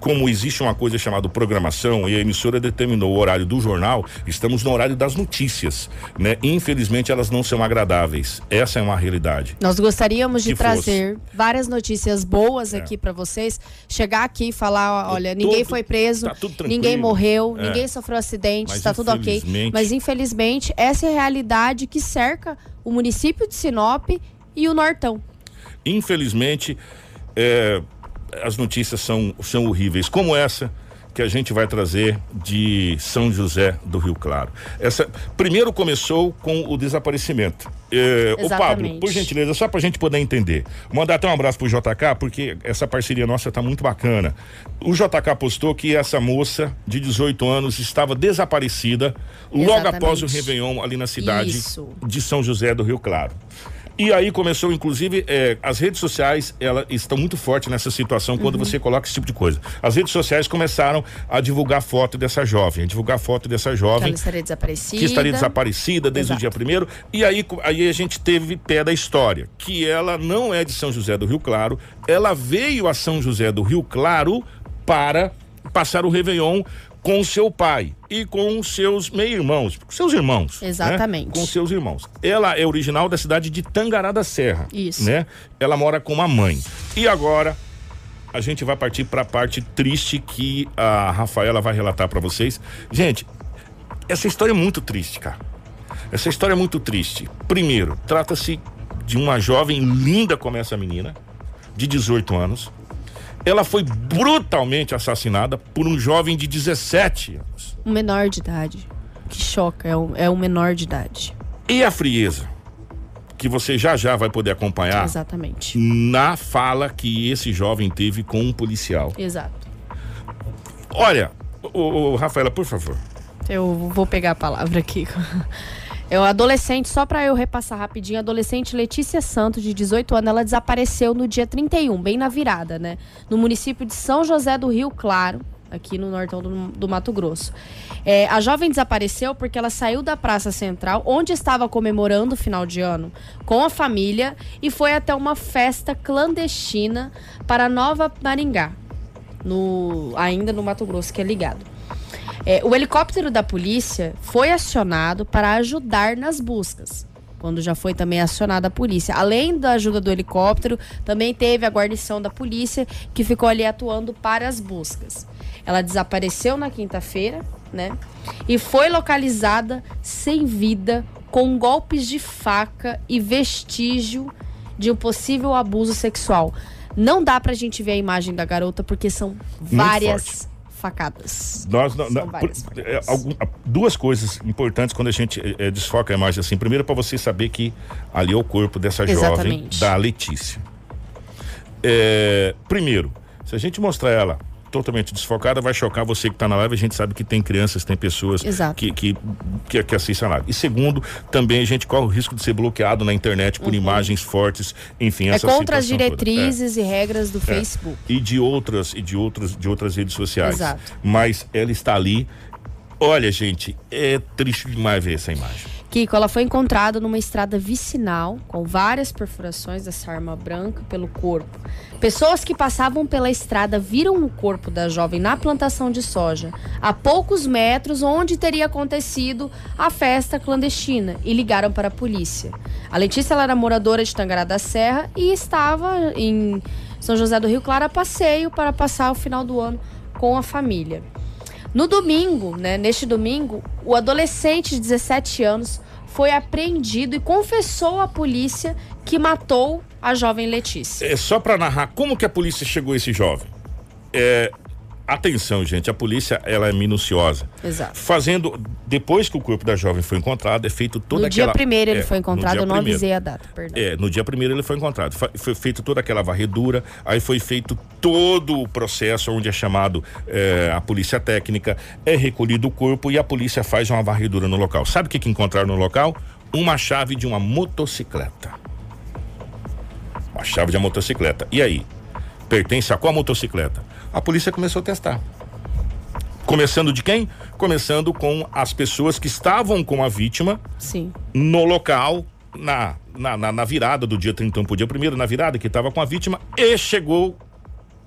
como existe uma coisa chamada programação e a emissora determinou o horário do jornal, estamos no horário das notícias, né? Infelizmente elas não são agradáveis. Essa é uma realidade. Nós gostaríamos de trazer várias notícias boas aqui pra vocês. Chegar aqui e falar, olha, ninguém foi preso, tá ninguém morreu, É. ninguém sofreu acidente, está tudo ok. Mas infelizmente essa é a realidade que cerca o município de Sinop e o Nortão. Infelizmente, é, as notícias são, são horríveis, como essa que a gente vai trazer de São José do Rio Claro. Essa primeiro começou com o desaparecimento. É, o Pablo, por gentileza, só pra gente poder entender. Mandar até um abraço pro JK, porque essa parceria nossa tá muito bacana. O JK postou que essa moça de 18 anos estava desaparecida logo Exatamente. após o Réveillon ali na cidade Isso. de São José do Rio Claro. E aí começou, inclusive, eh, as redes sociais, elas estão muito fortes nessa situação Uhum. quando você coloca esse tipo de coisa. As redes sociais começaram a divulgar foto dessa jovem, a divulgar foto dessa Que jovem ela estaria desaparecida. que estaria desaparecida desde Exato. o dia primeiro. E aí, aí a gente teve pé da história, que ela não é de São José do Rio Claro, ela veio a São José do Rio Claro para passar o Réveillon com seu pai e com seus meio-irmãos, seus irmãos. né? Exatamente. Com seus irmãos. Ela é original da cidade de Tangará da Serra. Isso. Né? Ela mora com uma mãe. E agora a gente vai partir para a parte triste que a Rafaela vai relatar para vocês. Gente, essa história é muito triste, cara. Essa história é muito triste. Primeiro, trata-se de uma jovem linda como essa menina, de 18 anos. Ela foi brutalmente assassinada por um jovem de 17 anos. Um menor de idade. Que choca, é um, é um menor de idade. E a frieza, que você já já vai poder acompanhar Exatamente. na fala que esse jovem teve com um policial. Exato. Olha, ô, ô, Rafaela, por favor. Eu vou pegar a palavra aqui. É uma adolescente, só pra eu repassar rapidinho, adolescente Letícia Santos, de 18 anos, ela desapareceu no dia 31, bem na virada, né? No município de São José do Rio Claro, aqui no nortão do, do Mato Grosso. É, a jovem desapareceu porque ela saiu da Praça Central, onde estava comemorando o final de ano, com a família, e foi até uma festa clandestina para Nova Maringá, no, ainda no Mato Grosso, que é ligado. É, o helicóptero da polícia foi acionado para ajudar nas buscas. Quando já foi também acionada a polícia. Além da ajuda do helicóptero, também teve a guarnição da polícia que ficou ali atuando para as buscas. Ela desapareceu na quinta-feira, né? E foi localizada sem vida, com golpes de faca e vestígio de um possível abuso sexual. Não dá pra gente ver a imagem da garota porque são várias facadas. Nós, não- não- por- é, algum- duas coisas importantes quando a gente é, desfoca a imagem assim. Primeiro, para você saber que ali é o corpo dessa jovem, Exatamente. da Letícia. É, primeiro, se a gente mostrar ela totalmente desfocada, vai chocar você que está na live. A gente sabe que tem crianças, tem pessoas que, que, que, que assistem a live. E segundo, também a gente corre o risco de ser bloqueado na internet por imagens fortes, enfim, Uhum. É contra as toda. É diretrizes e regras do Facebook. e de outras e de outras de outras redes sociais. Exato. Mas ela está ali. Olha, gente, é triste demais ver essa imagem. Kiko, ela foi encontrada numa estrada vicinal com várias perfurações dessa arma branca pelo corpo. Pessoas que passavam pela estrada viram o corpo da jovem na plantação de soja, a poucos metros onde teria acontecido a festa clandestina, e ligaram para a polícia. A Letícia era moradora de Tangará da Serra e estava em São José do Rio Claro a passeio para passar o final do ano com a família. No domingo, né, neste domingo, o adolescente de 17 anos foi apreendido e confessou à polícia que matou a jovem Letícia. É só para narrar como que a polícia chegou a esse jovem. É, atenção, gente, a polícia ela é minuciosa. Exato. Fazendo depois que o corpo da jovem foi encontrado, é feito toda No dia aquela primeiro ele é, foi no encontrado, dia eu não primeiro. avisei a data, perdão. É, no dia primeiro ele foi encontrado. Foi feito toda aquela varredura, aí foi feito todo o processo onde é chamado é, a polícia técnica, é recolhido o corpo e a polícia faz uma varredura no local. Sabe o que, que encontraram no local? Uma chave de uma motocicleta. Uma chave de uma motocicleta. E aí? Pertence a qual motocicleta? A polícia começou a testar. Começando de quem? Começando com as pessoas que estavam com a vítima Sim. no local, na, na, na, na virada do dia 31 pro dia primeiro, na virada que estava com a vítima, e chegou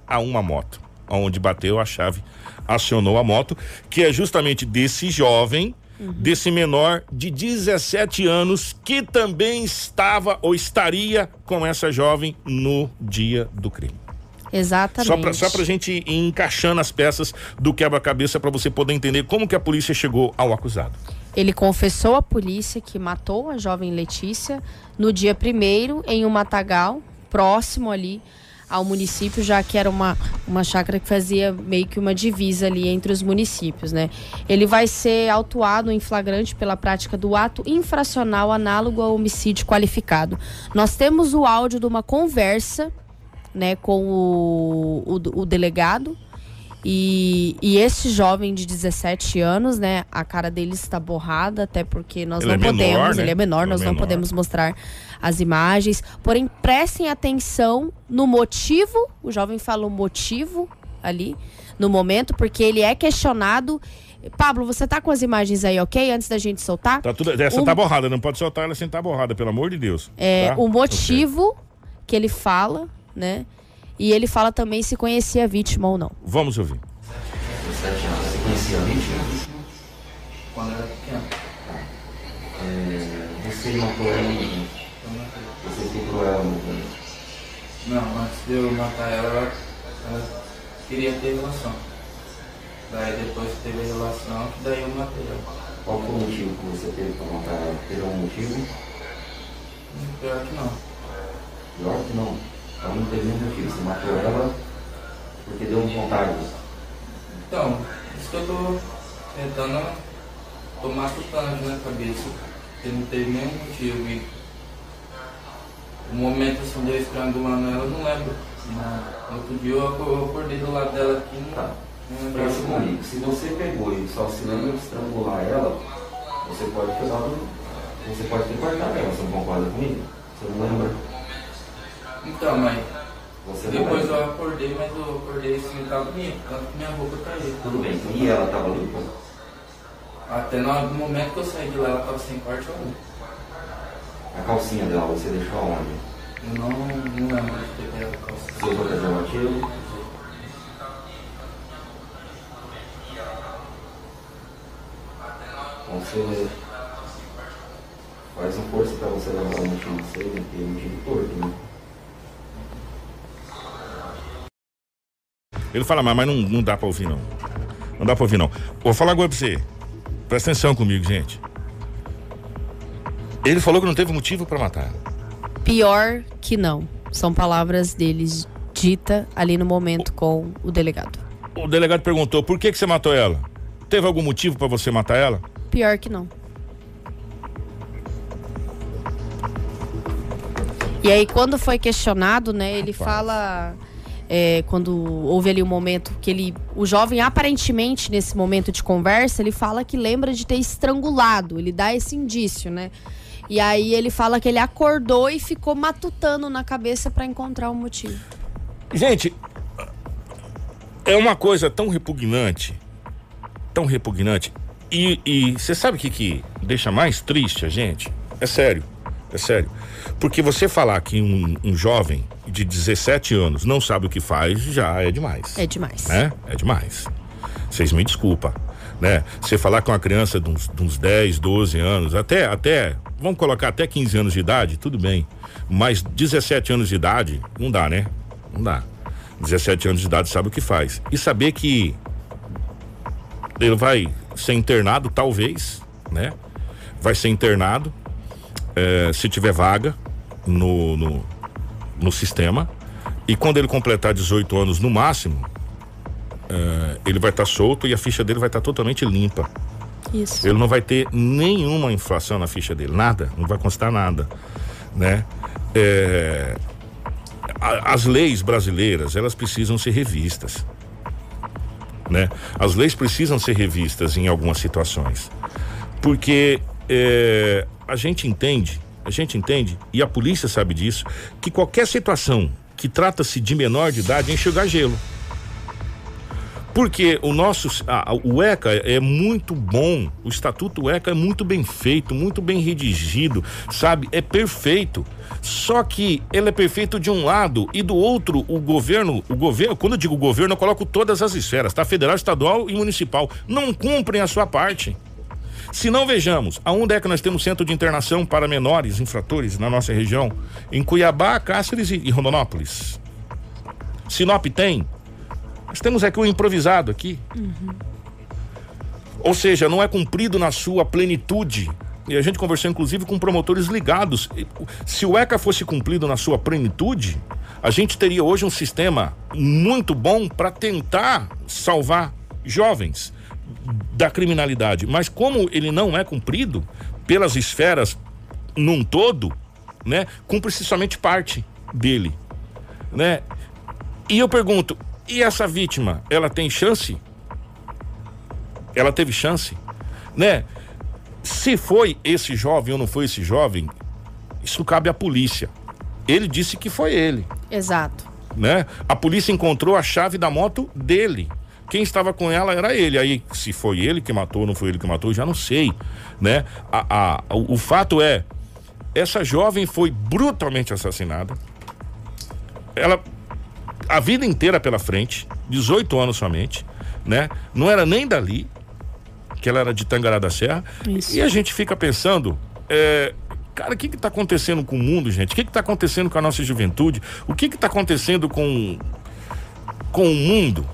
a uma moto, onde bateu a chave, acionou a moto, que é justamente desse jovem, desse menor de 17 anos, que também estava ou estaria com essa jovem no dia do crime. Exatamente. Só só pra gente ir encaixando as peças do quebra-cabeça para você poder entender como que a polícia chegou ao acusado. Ele confessou à polícia que matou a jovem Letícia no dia primeiro em um matagal, próximo ali ao município, já que era uma, uma chácara que fazia meio que uma divisa ali entre os municípios, né? Ele vai ser autuado em flagrante pela prática do ato infracional análogo ao homicídio qualificado. Nós temos o áudio de uma conversa, né, com o, o, o delegado, e, e esse jovem de 17 anos, né? A cara dele está borrada, até porque nós Ele não é menor, podemos, né? ele é menor, Ele é nós não menor. podemos mostrar as imagens. Porém, prestem atenção no motivo, o jovem fala o motivo ali, no momento, porque ele é questionado. Pablo, você tá com as imagens aí, ok? Antes da gente soltar? Tá tudo, essa O- tá borrada, não pode soltar ela sem tá borrada, pelo amor de Deus. É, tá? o motivo que ele fala, né? E ele fala também se conhecia a vítima ou não. Vamos ouvir. 17 anos. Você conhecia a vítima? Quando era pequeno. É, você matou ela no Você estuprou ela no Não, antes de eu matar ela, ela, queria ter relação. Daí depois que teve a relação, que daí eu matei ela. Qual foi o motivo que você teve para matar ela? Teve algum motivo? Pior que não. Pior que não. Então não teve nenhum motivo. Você matou ela porque deu vontade. Então, isso que eu tô tentando tomar tutano na cabeça. Porque não teve nenhum motivo. E o momento assim de eu estrangulando ela, eu não lembro. No outro dia eu acor- eu acordei do lado dela aqui não, Tá. não Pensa comigo. Se você pegou e só se lembra de estrangular ela, você pode dado. Você pode ter cortado ela. Você não concorda comigo? Você não lembra? Então, mas Você depois eu acordei, mas eu acordei assim, tava limpo, tanto que minha roupa tá aí. Tudo bem. E ela estava limpa? Até no momento que eu saí de lá, ela tava sem corte algum. A calcinha dela você deixou aonde? Eu não, não lembro de ter pegado a calça. Você usou preservativo? você faz uma força pra você lembrar o motivo disso aí, né? Porque é motivo torto, né? Ele fala, mas, mas não, não dá pra ouvir, não. Não dá pra ouvir, não. Vou falar agora pra você. Presta atenção comigo, gente. Ele falou que não teve motivo pra matar. Pior que não. São palavras deles dita ali no momento com o delegado. O delegado perguntou, por que que você matou ela? Teve algum motivo pra você matar ela? Pior que não. E aí, quando foi questionado, né, ele fala. É, quando houve ali um momento que ele. O jovem, aparentemente, nesse momento de conversa, ele fala que lembra de ter estrangulado. Ele dá esse indício, né? E aí ele fala que ele acordou e ficou matutando na cabeça pra encontrar o motivo. Gente, é uma coisa tão repugnante, tão repugnante. E e você sabe o que, que deixa mais triste a gente? É sério, é sério. Porque você falar que um, um jovem de 17 anos não sabe o que faz já é demais. É demais. Né? É demais. Vocês me desculpa, né? Você falar com uma criança de uns, de uns 10, 12 anos, até, até, vamos colocar até 15 anos de idade, tudo bem. Mas 17 anos de idade, não dá, né? Não dá. 17 anos de idade sabe o que faz. E saber que ele vai ser internado, talvez, né? Vai ser internado, eh, se tiver vaga no, no, no sistema. E quando ele completar 18 anos no máximo, eh, ele vai estar solto e a ficha dele vai estar totalmente limpa. Isso. Ele não vai ter nenhuma infração na ficha dele, nada, não vai constar nada, né? É, a- as leis brasileiras, elas precisam ser revistas, né? As leis precisam ser revistas em algumas situações, porque é, a gente entende, a gente entende, e a polícia sabe disso, que qualquer situação que trata-se de menor de idade é enxugar gelo. Porque o nosso, ah, o ECA é muito bom, o Estatuto ECA é muito bem feito, muito bem redigido, sabe? É perfeito. Só que ele é perfeito de um lado e do outro o governo, o governo, quando eu digo governo, eu coloco todas as esferas, tá? Federal, estadual e municipal, não cumprem a sua parte. Se não vejamos, aonde é que nós temos centro de internação para menores infratores na nossa região? Em Cuiabá, Cáceres e Rondonópolis. Sinop tem, nós temos aqui o improvisado aqui. Ou seja, não é cumprido na sua plenitude. E a gente conversou inclusive com promotores ligados. Se o ECA fosse cumprido na sua plenitude, a gente teria hoje um sistema muito bom para tentar salvar jovens da criminalidade. Mas como ele não é cumprido pelas esferas num todo, né? Cumpre-se somente parte dele, né? E eu pergunto, e essa vítima, ela tem chance? Ela teve chance, né? Se foi esse jovem ou não foi esse jovem, isso cabe à polícia. Ele disse que foi ele, Exato. né? A polícia encontrou a chave da moto dele. Quem estava com ela era ele. Aí, se foi ele que matou ou não foi ele que matou, já não sei, né? A, a- o, o fato é, essa jovem foi brutalmente assassinada. Ela a vida inteira pela frente, 18 anos somente, né? Não era nem dali, que ela era de Tangará da Serra. Isso. E a gente fica pensando, é, cara, o que que tá acontecendo com o mundo, gente? O que que tá acontecendo com a nossa juventude? O que que tá acontecendo com com o mundo?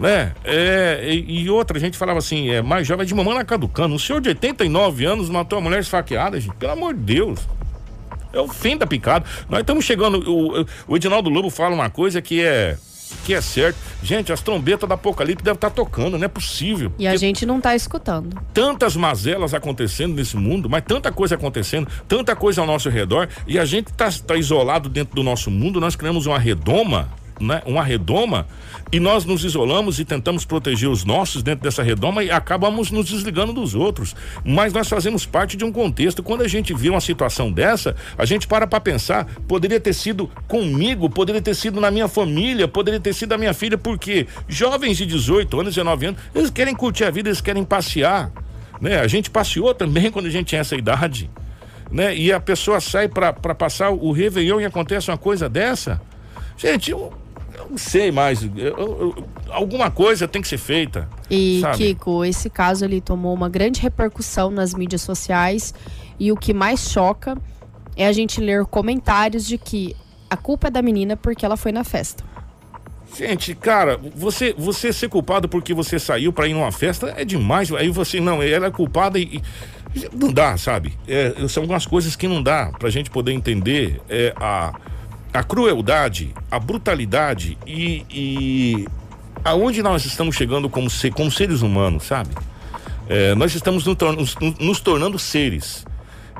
Né? É, e, e outra, a gente falava assim, é mais jovem é de mamãe na caducando. Um senhor de 89 anos matou a mulher esfaqueada, gente. Pelo amor de Deus. É o fim da picada. Nós estamos chegando. O, o Edinaldo Lobo fala uma coisa que é. Que é certo. Gente, as trombetas da Apocalipse devem estar tocando, não é possível. E a gente não tá escutando. Tantas mazelas acontecendo nesse mundo, mas tanta coisa acontecendo, tanta coisa ao nosso redor, e a gente tá, tá isolado dentro do nosso mundo, nós criamos uma redoma, né? Uma redoma, e nós nos isolamos e tentamos proteger os nossos dentro dessa redoma e acabamos nos desligando dos outros. Mas nós fazemos parte de um contexto. Quando a gente vê uma situação dessa, a gente para para pensar, poderia ter sido comigo, poderia ter sido na minha família, poderia ter sido a minha filha, porque jovens de 18 anos, 19 anos, eles querem curtir a vida, eles querem passear né? A gente passeou também quando a gente tinha essa idade, né? E a pessoa sai para passar o Réveillon e acontece uma coisa dessa. Gente, não sei mais. eu- eu- alguma coisa tem que ser feita. E, sabe? Kiko, esse caso ele tomou uma grande repercussão nas mídias sociais. E o que mais choca é a gente ler comentários de que a culpa é da menina porque ela foi na festa. Gente, cara, você, você ser culpado porque você saiu pra ir numa festa é demais. Aí você, não, ela é culpada e. e- não dá, sabe? É, são algumas coisas que não dá pra gente poder entender é, a, a crueldade, a brutalidade e, e aonde nós estamos chegando como, ser, como seres humanos, sabe? É, nós estamos nos, nos tornando seres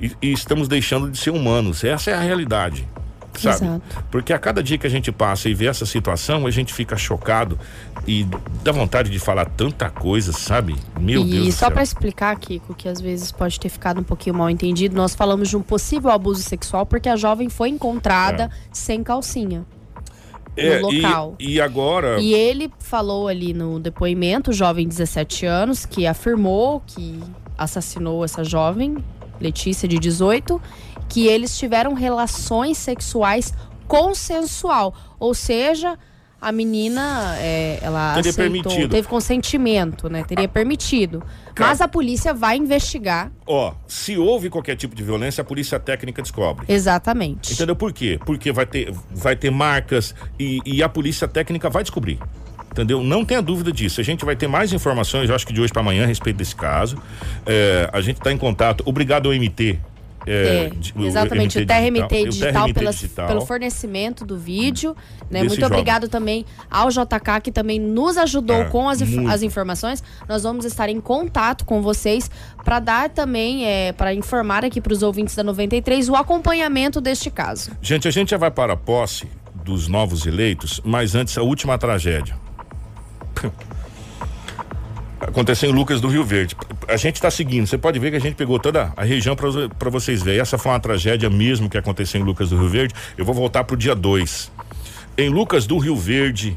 e, e estamos deixando de ser humanos. Essa é a realidade. Sabe? Exato. Porque a cada dia que a gente passa e vê essa situação, a gente fica chocado e dá vontade de falar tanta coisa, sabe? Meu e Deus do só pra explicar, Kiko, que às vezes pode ter ficado um pouquinho mal entendido, nós falamos de um possível abuso sexual porque a jovem foi encontrada sem calcinha. É, no e- local. E, agora. E ele falou ali no depoimento, jovem de 17 anos, que afirmou que assassinou essa jovem, Letícia, de 18, que eles tiveram relações sexuais consensual. Ou seja, a menina, é, ela Teria aceitou, permitido. teve consentimento, né? Teria permitido. Cara- Mas a polícia vai investigar. Ó, se houve qualquer tipo de violência, a polícia técnica descobre. Exatamente. Entendeu por quê? Porque vai ter, vai ter marcas e, e a polícia técnica vai descobrir. Entendeu? Não tenha dúvida disso. A gente vai ter mais informações, eu acho que de hoje para amanhã, a respeito desse caso. É, a gente está em contato. Obrigado ao MT. É, di- exatamente, o TRMT Digital, pelas- Digital. pelo fornecimento do vídeo. Né? Muito jovem. obrigado também ao JK, que também nos ajudou É, com as, muito. as informações. Nós vamos estar em contato com vocês para dar também, é, para informar aqui para os ouvintes da 93 o acompanhamento deste caso. Gente, a gente já vai para a posse dos novos eleitos, mas antes a última tragédia. Aconteceu em Lucas do Rio Verde. A gente está seguindo, você pode ver que a gente pegou toda a região para vocês verem. Essa foi uma tragédia mesmo que aconteceu em Lucas do Rio Verde. Eu vou voltar pro dia 2. Em Lucas do Rio Verde,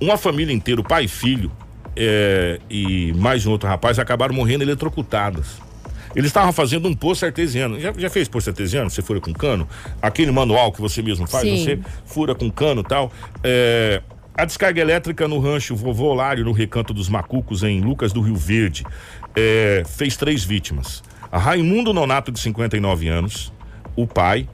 uma família inteira, pai e filho, é, e mais um outro rapaz, acabaram morrendo eletrocutados. Eles estavam fazendo um poço artesiano. Já, já fez poço artesiano? Você fura com cano? Aquele manual que você mesmo faz, Sim. você fura com cano e tal. É, a descarga elétrica no rancho Vovô Lário, no Recanto dos Macucos, em Lucas do Rio Verde, é, fez três vítimas. A Raimundo Nonato, de 59 anos, o pai,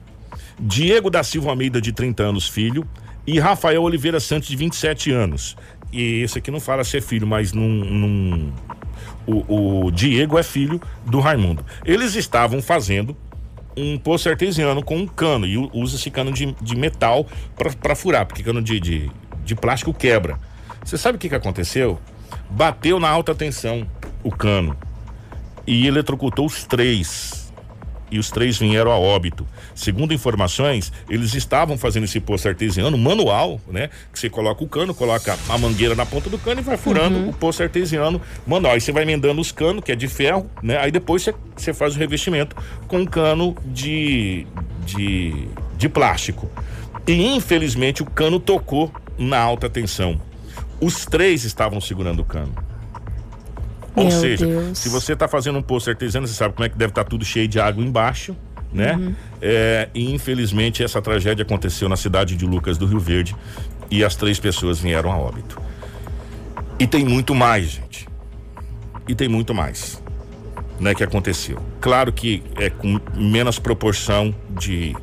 Diego da Silva Almeida, de 30 anos, filho, e Rafael Oliveira Santos, de 27 anos. E esse aqui não fala se é filho, mas num. num- o, o Diego é filho do Raimundo. Eles estavam fazendo um poço artesiano com um cano e usa esse cano de, de metal para furar, porque cano de, de, de plástico quebra. Você sabe o que, que aconteceu? Bateu na alta tensão o cano e eletrocutou os três. E os três vieram a óbito. Segundo informações, eles estavam fazendo esse poço artesiano manual, né? Que você coloca o cano, coloca a mangueira na ponta do cano e vai furando o poço artesiano manual. Aí você vai emendando os canos, que é de ferro, né? Aí depois você, você faz o revestimento com um cano de, de, de plástico. E infelizmente o cano tocou na alta tensão. Os três estavam segurando o cano. Ou Meu seja, Deus. se você está fazendo um poço artesiano, você sabe como é que deve estar tudo cheio de água embaixo, né? Uhum. É, e infelizmente essa tragédia aconteceu na cidade de Lucas do Rio Verde e as três pessoas vieram a óbito. E tem muito mais, gente. E tem muito mais, né, que aconteceu. Claro que é com menos proporção de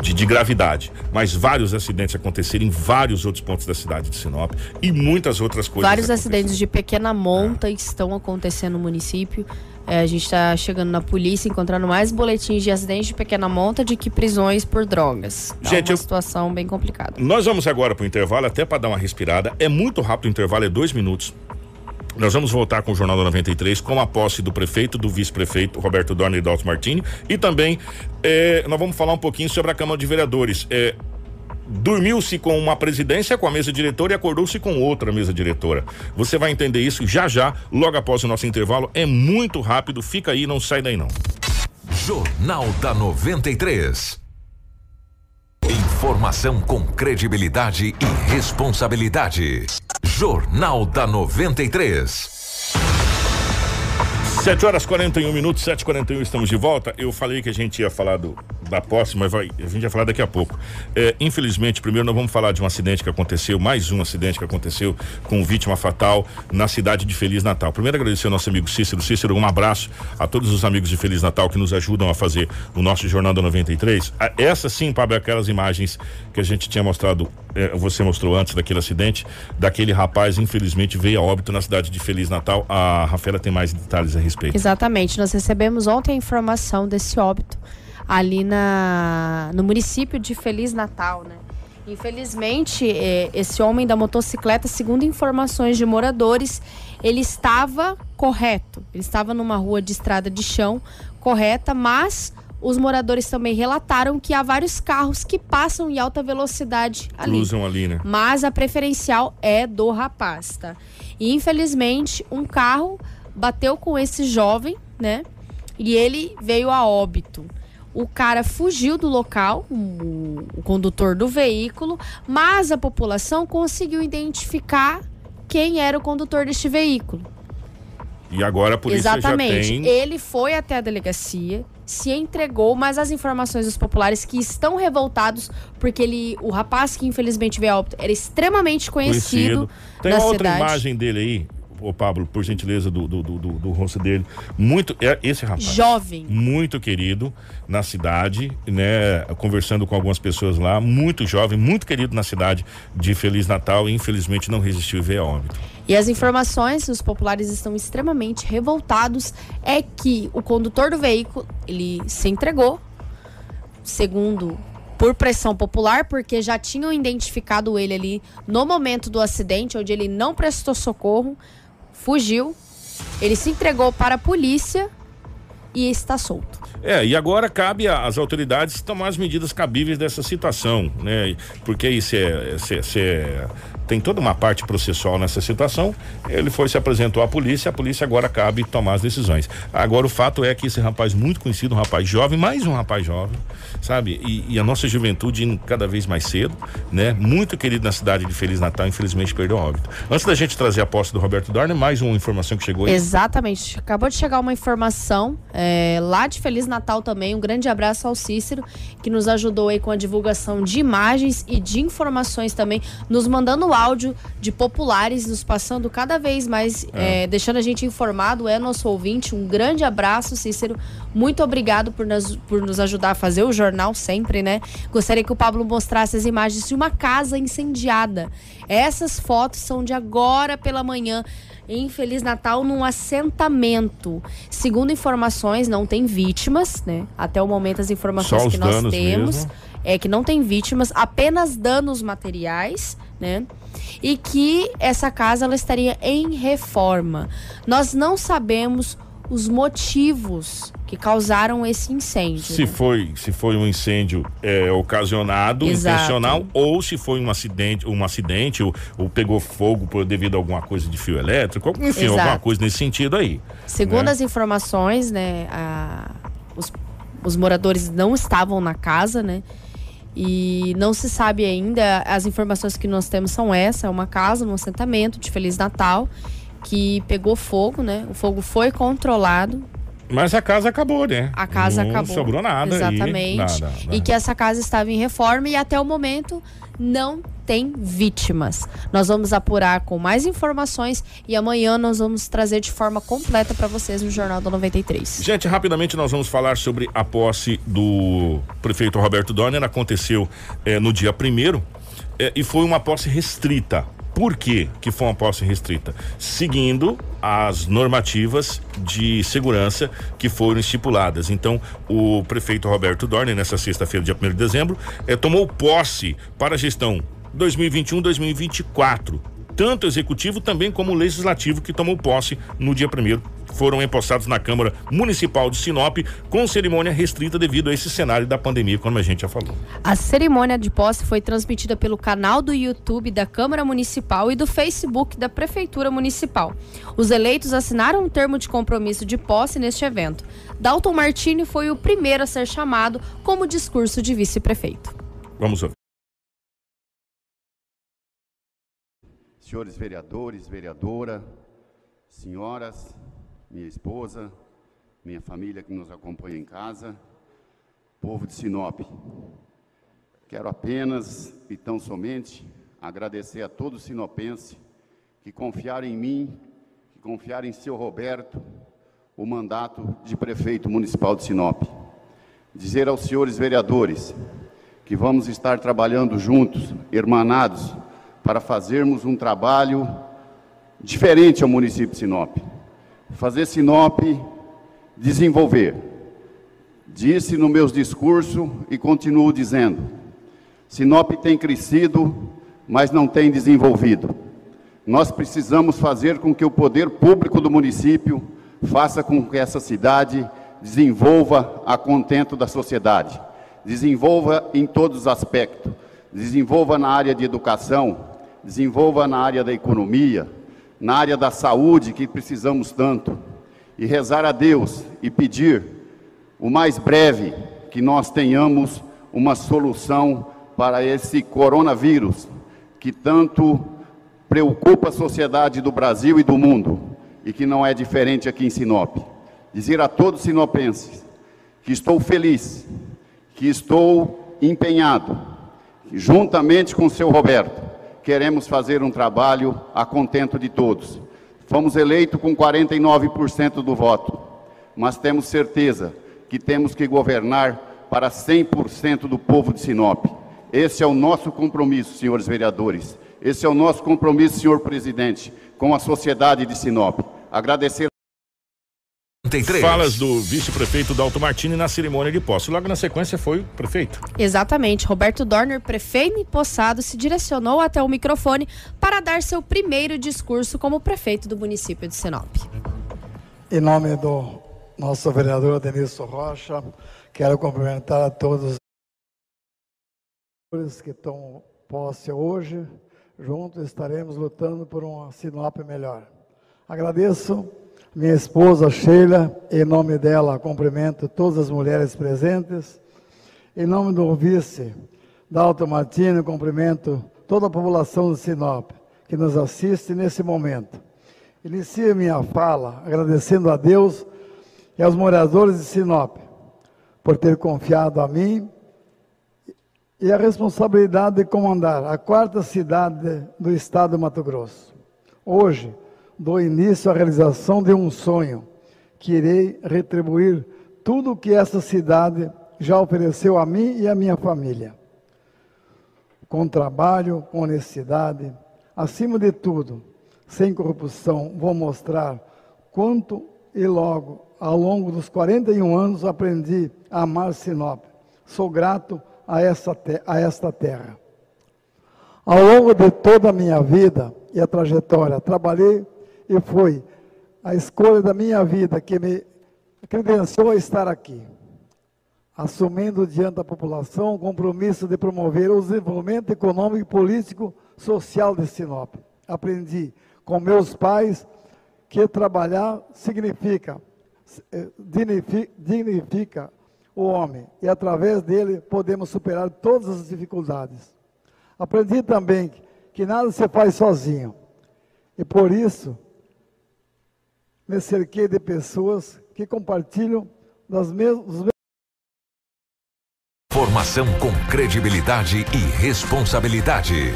de, de gravidade, mas vários acidentes aconteceram em vários outros pontos da cidade de Sinop e muitas outras coisas. Vários acidentes de pequena monta estão acontecendo no município. É, a gente está chegando na polícia, encontrando mais boletins de acidentes de pequena monta de que prisões por drogas. Tá Gente, uma eu- situação bem complicada. Nós vamos agora para o intervalo, até para dar uma respirada. É muito rápido o intervalo, é dois minutos. Nós vamos voltar com o Jornal da 93 com a posse do prefeito, do vice-prefeito Roberto Dorner e Dalton Martini. E também eh, nós vamos falar um pouquinho sobre a Câmara de Vereadores. Eh, Dormiu-se com uma presidência, com a mesa diretora e acordou-se com outra mesa diretora. Você vai entender isso já já, logo após o nosso intervalo. É muito rápido, fica aí, não sai daí não. Jornal da 93. Informação com credibilidade e responsabilidade. Jornal da 93. 7 horas 41 minutos, 7h41, estamos de volta. Eu falei que a gente ia falar do, da posse, mas vai, a gente vai falar daqui a pouco. É, infelizmente, primeiro nós vamos falar de um acidente que aconteceu, mais um acidente que aconteceu com vítima fatal na cidade de Feliz Natal. Primeiro agradecer ao nosso amigo Cícero. Cícero, um abraço a todos os amigos de Feliz Natal que nos ajudam a fazer o nosso Jornal da 93. A- Essa sim, Pablo, é aquelas imagens que a gente tinha mostrado, é, você mostrou antes daquele acidente, daquele rapaz, infelizmente, veio a óbito na cidade de Feliz Natal. A Rafaela tem mais detalhes a respeito. Exatamente. Nós recebemos ontem a informação desse óbito ali na, no município de Feliz Natal, né? Infelizmente, eh, esse homem da motocicleta, segundo informações de moradores, ele estava correto. Ele estava numa rua de estrada de chão correta, mas os moradores também relataram que há vários carros que passam em alta velocidade ali. Cruzam ali, né? Mas a preferencial é do rapaz, tá? E infelizmente, um carro bateu com esse jovem, né? E ele veio a óbito. O cara fugiu do local, o, condutor do veículo, mas a população conseguiu identificar quem era o condutor deste veículo. E agora a polícia Exatamente. já tem. Ele foi até a delegacia, se entregou, mas as informações dos populares que estão revoltados porque ele, o rapaz que infelizmente veio a óbito, era extremamente conhecido, Tem na uma outra cidade. imagem dele aí, ô Pablo, por gentileza, do, do, do, do- do rosto dele. Muito. É esse rapaz. Jovem. Muito querido na cidade, né? Conversando com algumas pessoas lá. Muito jovem, muito querido na cidade de Feliz Natal. E infelizmente não resistiu e veio a óbito. E as informações, os populares estão extremamente revoltados, é que o condutor do veículo, ele se entregou, segundo por pressão popular, porque já tinham identificado ele ali no momento do acidente, onde ele não prestou socorro, fugiu, ele se entregou para a polícia e está solto. É, e agora cabe às autoridades tomar as medidas cabíveis dessa situação, né? Porque isso é, se é- tem toda uma parte processual nessa situação. Ele foi se apresentou à polícia, a polícia agora cabe tomar as decisões. Agora o fato é que esse rapaz muito conhecido, um rapaz jovem, mais um rapaz jovem, sabe? E, e a nossa juventude indo cada vez mais cedo, né? Muito querido na cidade de Feliz Natal, infelizmente perdeu óbito. Antes da gente trazer a posse do Roberto Dorner, mais uma informação que chegou aí. Exatamente. Acabou de chegar uma informação é, lá de Feliz Natal também. Um grande abraço ao Cícero, que nos ajudou aí com a divulgação de imagens e de informações também, nos mandando áudio de populares, nos passando cada vez mais, é, deixando a gente informado. É nosso ouvinte. Um grande abraço, Cícero. Muito obrigado por nos, por nos ajudar a fazer o jornal sempre, né? Gostaria que o Pablo mostrasse as imagens de uma casa incendiada. Essas fotos são de agora pela manhã em Feliz Natal num assentamento. Segundo informações, não tem vítimas, né? Até o momento as informações que nós temos mesmo. é que não tem vítimas, apenas danos materiais, né? E que essa casa ela estaria em reforma. Nós não sabemos os motivos que causaram esse incêndio. Se né? foi, se foi um incêndio é, ocasionado, Exato. intencional, ou se foi um acidente, um acidente, ou, ou pegou fogo por devido a alguma coisa de fio elétrico, enfim, Exato. alguma coisa nesse sentido aí. Segundo né? as informações, né, a- os, os moradores não estavam na casa, né? E não se sabe ainda, as informações que nós temos são essa, é uma casa, um assentamento de Feliz Natal, que pegou fogo, né? O fogo foi controlado, Mas a casa acabou, né? a casa não acabou. sobrou nada. Exatamente. nada, nada. E que essa casa estava em reforma e até o momento não tem vítimas. Nós vamos apurar com mais informações e amanhã nós vamos trazer de forma completa para vocês no Jornal da 93. Gente, rapidamente nós vamos falar sobre a posse do prefeito Roberto Dorner. Aconteceu eh, no dia primeiro eh, e foi uma posse restrita. Por quê que foi uma posse restrita? Seguindo as normativas de segurança que foram estipuladas. Então, o prefeito Roberto Dorner, nessa sexta-feira, dia 1 de dezembro, eh, tomou posse para a gestão 2021-2024 tanto executivo também como legislativo que tomou posse no dia primeiro foram empossados na Câmara Municipal de Sinop com cerimônia restrita devido a esse cenário da pandemia, como a gente já falou. A cerimônia de posse foi transmitida pelo canal do YouTube da Câmara Municipal e do Facebook da Prefeitura Municipal. Os eleitos assinaram um termo de compromisso de posse neste evento. Dalton Martini foi o primeiro a ser chamado como discurso de vice-prefeito. Vamos ouvir. senhores vereadores, vereadora, senhoras, minha esposa, minha família que nos acompanha em casa, povo de Sinop. Quero apenas e tão somente agradecer a todos os sinopenses que confiaram em mim, que confiaram em seu Roberto, o mandato de prefeito municipal de Sinop. Dizer aos senhores vereadores que vamos estar trabalhando juntos, hermanados, para fazermos um trabalho diferente ao município de Sinop. Fazer Sinop desenvolver. Disse no meus discursos e continuo dizendo: Sinop tem crescido, mas não tem desenvolvido. Nós precisamos fazer com que o poder público do município faça com que essa cidade desenvolva a contento da sociedade, desenvolva em todos os aspectos, desenvolva na área de educação, desenvolva na área da economia, na área da saúde que precisamos tanto, e rezar a Deus e pedir o mais breve que nós tenhamos uma solução para esse coronavírus que tanto preocupa a sociedade do Brasil e do mundo e que não é diferente aqui em Sinop. Dizer a todos os sinopenses que estou feliz, que estou empenhado, juntamente com o seu Roberto, queremos fazer um trabalho a contento de todos. Fomos eleitos com 49% do voto, mas temos certeza que temos que governar para 100% do povo de Sinop. Esse é o nosso compromisso, senhores vereadores. Esse é o nosso compromisso, senhor presidente, com a sociedade de Sinop. Agradecer. Falas do vice-prefeito Dalto Martini na cerimônia de posse. Logo na sequência foi o prefeito. Exatamente. Roberto Dorner, prefeito empossado, se direcionou até o microfone para dar seu primeiro discurso como prefeito do município de Sinop. Em nome do nosso vereador Denilson Rocha, quero cumprimentar a todos os que estão posse hoje. Juntos estaremos lutando por uma Sinop melhor. Agradeço minha esposa Sheila, em nome dela, cumprimento todas as mulheres presentes. Em nome do vice, Dalton Martini, cumprimento toda a população de Sinop que nos assiste nesse momento. Inicio minha fala agradecendo a Deus e aos moradores de Sinop por ter confiado a mim e a responsabilidade de comandar a quarta cidade do estado do Mato Grosso. Hoje, dou início à realização de um sonho, que irei retribuir tudo o que essa cidade já ofereceu a mim e à minha família. Com trabalho, com honestidade, acima de tudo, sem corrupção, vou mostrar quanto e logo, ao longo dos 41 anos, aprendi a amar Sinop. Sou grato a, essa a esta terra. Ao longo de toda a minha vida e a trajetória, trabalhei e foi a escolha da minha vida que me credenciou a estar aqui, assumindo diante da população o compromisso de promover o desenvolvimento econômico, e político, social de Sinop. Aprendi com meus pais que trabalhar significa, eh, dignifica o homem e através dele podemos superar todas as dificuldades. Aprendi também que nada se faz sozinho e por isso me cerquei de pessoas que compartilham das mesmas. Formação com credibilidade e responsabilidade.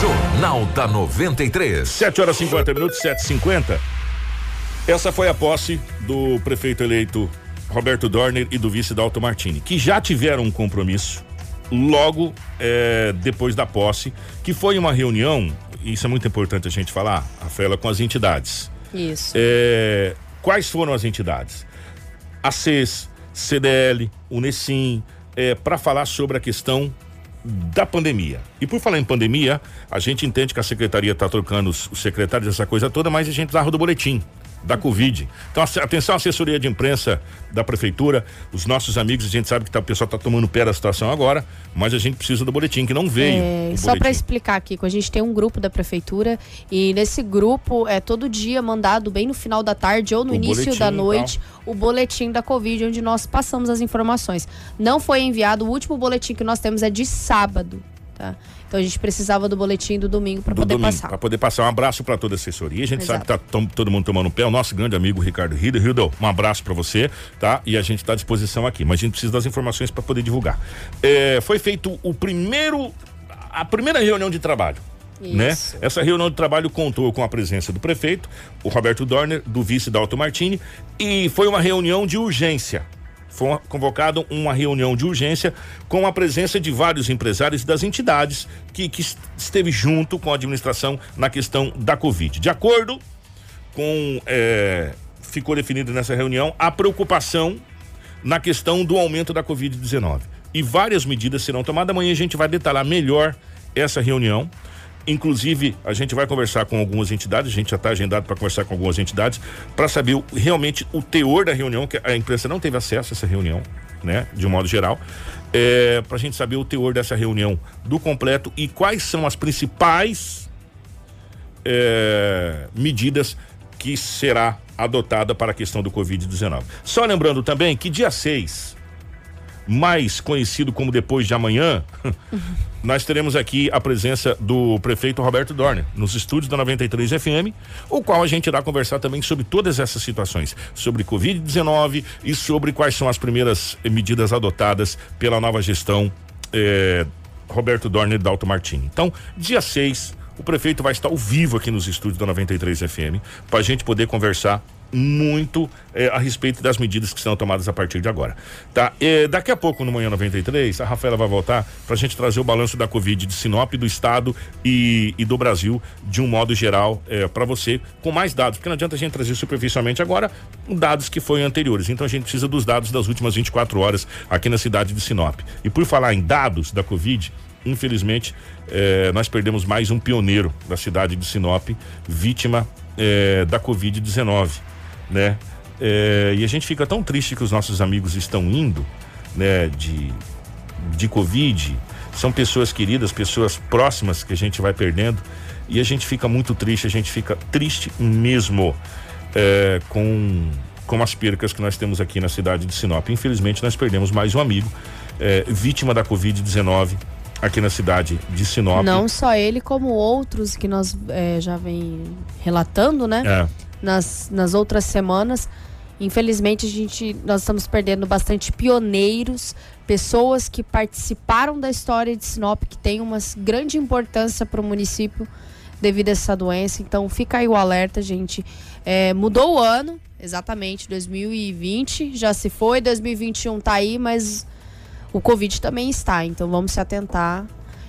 Jornal da 93. 7 horas 50 minutos, 7h50. Essa foi a posse do prefeito eleito Roberto Dorner e do vice Dalto Martini, que já tiveram um compromisso logo é, depois da posse, que foi uma reunião, e isso é muito importante a gente falar, Rafaela, com as entidades. Isso. É, quais foram as entidades? A CES, CDL, Unesim, é, para falar sobre a questão da pandemia. E por falar em pandemia, a gente entende que a secretaria está trocando os, os secretários, essa coisa toda, mas a gente narra do boletim da Covid. Então, atenção, assessoria de imprensa da prefeitura, os nossos amigos, a gente sabe que tá, o pessoal está tomando pé da situação agora, mas a gente precisa do boletim, que não veio. É, só para explicar aqui, a gente tem um grupo da prefeitura e nesse grupo é todo dia mandado bem no final da tarde ou no o início da noite o boletim da Covid, onde nós passamos as informações. Não foi enviado, o último boletim que nós temos é de sábado. Tá? Então a gente precisava do boletim do domingo para do poder domingo, passar. Para poder passar um abraço para toda a assessoria. A gente Exato. sabe que tá todo mundo tomando pé. O nosso grande amigo Ricardo Rido. Rido, um abraço para você, tá? E a gente está à disposição aqui. Mas a gente precisa das informações para poder divulgar. É, foi feito o primeiro, a primeira reunião de trabalho. Né? Isso. Essa reunião de trabalho contou com a presença do prefeito, o Roberto Dorner, do vice Dalton Martini, e foi uma reunião de urgência. Foi convocado uma reunião de urgência com a presença de vários empresários das entidades que, que est- esteve junto com a administração na questão da Covid. De acordo com. eh, ficou definido nessa reunião a preocupação na questão do aumento da Covid-19. E várias medidas serão tomadas. Amanhã a gente vai detalhar melhor essa reunião. Inclusive, a gente vai conversar com algumas entidades, a gente já está agendado para conversar com algumas entidades, para saber o- realmente o teor da reunião, que a imprensa não teve acesso a essa reunião, né? De um modo geral. É, para a gente saber o teor dessa reunião do completo e quais são as principais é, medidas que será adotada para a questão do Covid-19. Só lembrando também que dia 6, mais conhecido como depois de amanhã, nós teremos aqui a presença do prefeito Roberto Dorner nos estúdios da 93 FM, o qual a gente irá conversar também sobre todas essas situações, sobre Covid-19 e sobre quais são as primeiras eh, medidas adotadas pela nova gestão eh, Roberto Dorner e Dalto Martini. Então, dia 6, o prefeito vai estar ao vivo aqui nos estúdios da 93 FM para a gente poder conversar muito eh, a respeito das medidas que serão tomadas a partir de agora. Tá? Eh, daqui a pouco, no Manhã 93, a Rafaela vai voltar para a gente trazer o balanço da Covid de Sinop, do Estado e, e do Brasil, de um modo geral, para você, com mais dados, porque não adianta a gente trazer superficialmente agora dados que foram anteriores. Então a gente precisa dos dados das últimas 24 horas aqui na cidade de Sinop. E por falar em dados da Covid, infelizmente, eh, nós perdemos mais um pioneiro da cidade de Sinop, vítima eh, da Covid-19, né? Eh, e a gente fica tão triste que os nossos amigos estão indo, né? De, de Covid, são pessoas queridas, pessoas próximas que a gente vai perdendo e a gente fica muito triste, a gente fica triste mesmo eh, com com as percas que nós temos aqui na cidade de Sinop. Infelizmente, nós perdemos mais um amigo eh, vítima da Covid-19 aqui na cidade de Sinop. Não só ele, como outros que nós eh, já vem relatando, né? É. Nas, nas outras semanas. Infelizmente, a gente, nós estamos perdendo bastante pioneiros, pessoas que participaram da história de Sinop, que tem uma grande importância para o município devido a essa doença. Então, fica aí o alerta, gente. É, mudou o ano, exatamente, 2020 já se foi, 2021 tá aí, mas o Covid também está. Então, vamos se atentar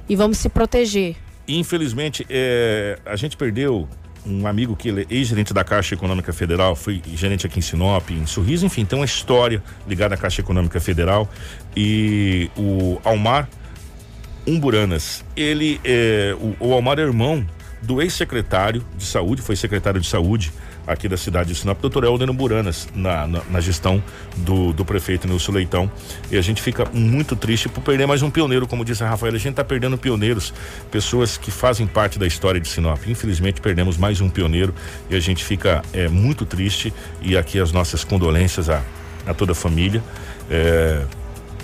e vamos se proteger. Infelizmente, é, a gente perdeu um amigo que ele é ex-gerente da Caixa Econômica Federal, foi gerente aqui em Sinop, em Sorriso, enfim, tem uma história ligada à Caixa Econômica Federal. E o Almar Umburanas, ele é, o, o Almar é irmão do ex-secretário de saúde, foi secretário de saúde aqui da cidade de Sinop, doutor Helder Buranas, na, na, na gestão do, do prefeito Nilson Leitão. E a gente fica muito triste por perder mais um pioneiro, como disse a Rafaela. A gente está perdendo pioneiros, pessoas que fazem parte da história de Sinop. Infelizmente, perdemos mais um pioneiro e a gente fica é, muito triste. E aqui as nossas condolências a, a toda a família. É,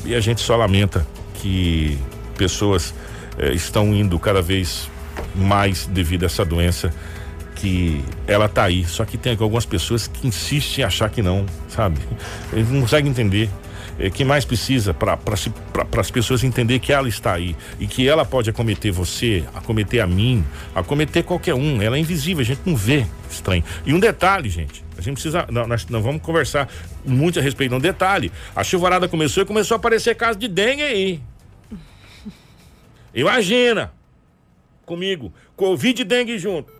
e a gente só lamenta que pessoas é, estão indo cada vez mais devido a essa doença que ela tá aí, só que tem algumas pessoas que insistem em achar que não, sabe? Eles não conseguem entender. É, que mais precisa para as pessoas entender que ela está aí e que ela pode acometer você, acometer a mim, acometer qualquer um. Ela é invisível, a gente não vê estranho. E um detalhe, gente, a gente precisa. nós não vamos conversar muito a respeito. Um detalhe: a chuvarada começou e começou a aparecer casos de dengue aí. Imagina comigo, Covid e dengue junto,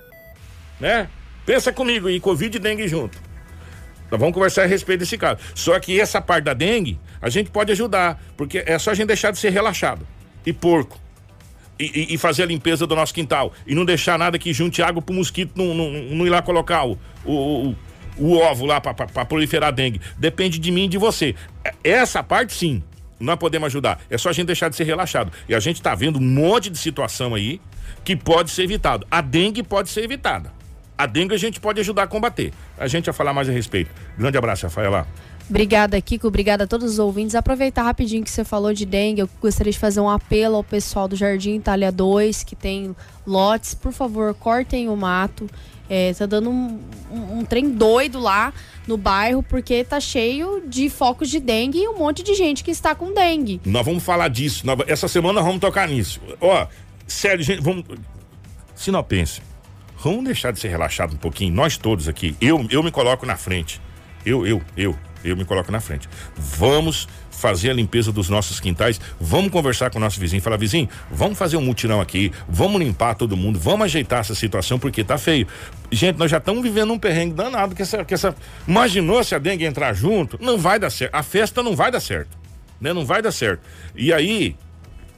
né? Pensa comigo aí, Covid e dengue junto. Nós vamos conversar a respeito desse caso. Só que essa parte da dengue, a gente pode ajudar, porque é só a gente deixar de ser relaxado e porco. E, e- e fazer a limpeza do nosso quintal. E não deixar nada que junte água pro mosquito não, não, não ir lá colocar o, o, o, o ovo lá pra proliferar dengue. Depende de mim e de você. Essa parte sim, nós podemos ajudar. É só a gente deixar de ser relaxado. E a gente tá vendo um monte de situação aí que pode ser evitado. A dengue pode ser evitada. A dengue a gente pode ajudar a combater. A gente vai falar mais a respeito. Grande abraço, Rafaela. Obrigada, Kiko. Obrigada a todos os ouvintes. Aproveitar rapidinho que você falou de dengue, eu gostaria de fazer um apelo ao pessoal do Jardim Itália 2, que tem lotes. Por favor, cortem o mato. É, tá dando um, um, um trem doido lá no bairro, porque tá cheio de focos de dengue e um monte de gente que está com dengue. Nós vamos falar disso. essa semana nós vamos tocar nisso. Ó, sério, gente, vamos. Sinopense, vamos deixar de ser relaxado um pouquinho. Nós todos aqui. Eu, eu me coloco na frente. Eu, eu, eu, eu me coloco na frente. Vamos fazer a limpeza dos nossos quintais. Vamos conversar com o nosso vizinho. Falar, vizinho, vamos fazer um mutirão aqui. Vamos limpar todo mundo. Vamos ajeitar essa situação porque tá feio. Gente, nós já estamos vivendo um perrengue danado. Que essa, que essa. Imaginou se a dengue entrar junto? Não vai dar certo. A festa não vai dar certo. Né? Não vai dar certo. E aí,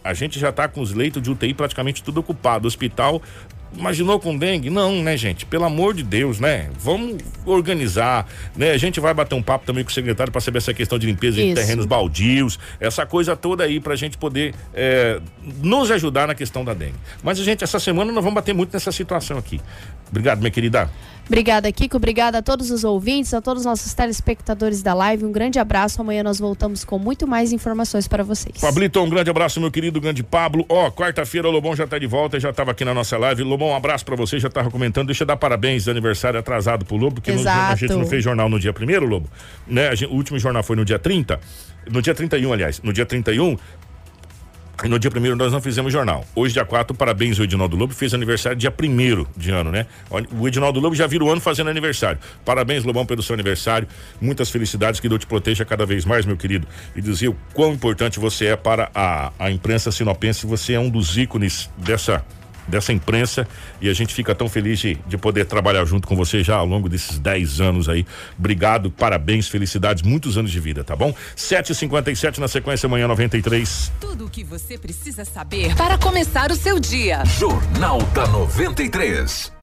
a gente já tá com os leitos de UTI praticamente tudo ocupado. O hospital. Imaginou com dengue? Não, né, gente? Pelo amor de Deus, né? Vamos organizar, né? A gente vai bater um papo também com o secretário para saber essa questão de limpeza de Isso. terrenos baldios, essa coisa toda aí pra gente poder é, nos ajudar na questão da dengue. Mas a gente, essa semana nós vamos bater muito nessa situação aqui. Obrigado, minha querida. Obrigada, Kiko. Obrigada a todos os ouvintes, a todos os nossos telespectadores da live. Um grande abraço. Amanhã nós voltamos com muito mais informações para vocês. Pablito, um grande abraço, meu querido grande Pablo. Ó, quarta-feira o Lobão já tá de volta, já tava aqui na nossa live. Lobão, um abraço pra você, já tava comentando. Deixa eu dar parabéns de aniversário atrasado pro Lobo, porque no- a gente não fez jornal no dia primeiro, Lobo. Né? Gente- o último jornal foi no dia 30. No dia 31, aliás. No dia 31. No dia primeiro nós não fizemos jornal. Hoje, dia 4, parabéns ao Edinaldo Lobo, fez aniversário dia primeiro de ano, né? O Edinaldo Lobo já vira o ano fazendo aniversário. Parabéns, Lobão, pelo seu aniversário. Muitas felicidades, que Deus te proteja cada vez mais, meu querido. E dizer o quão importante você é para a, a imprensa sinopense. Você é um dos ícones dessa dessa imprensa e a gente fica tão feliz de, de poder trabalhar junto com você já ao longo desses 10 anos aí. Obrigado, parabéns, felicidades, muitos anos de vida, tá bom? 7h57 na sequência, amanhã 93. Tudo o que você precisa saber para começar o seu dia. Jornal da 93.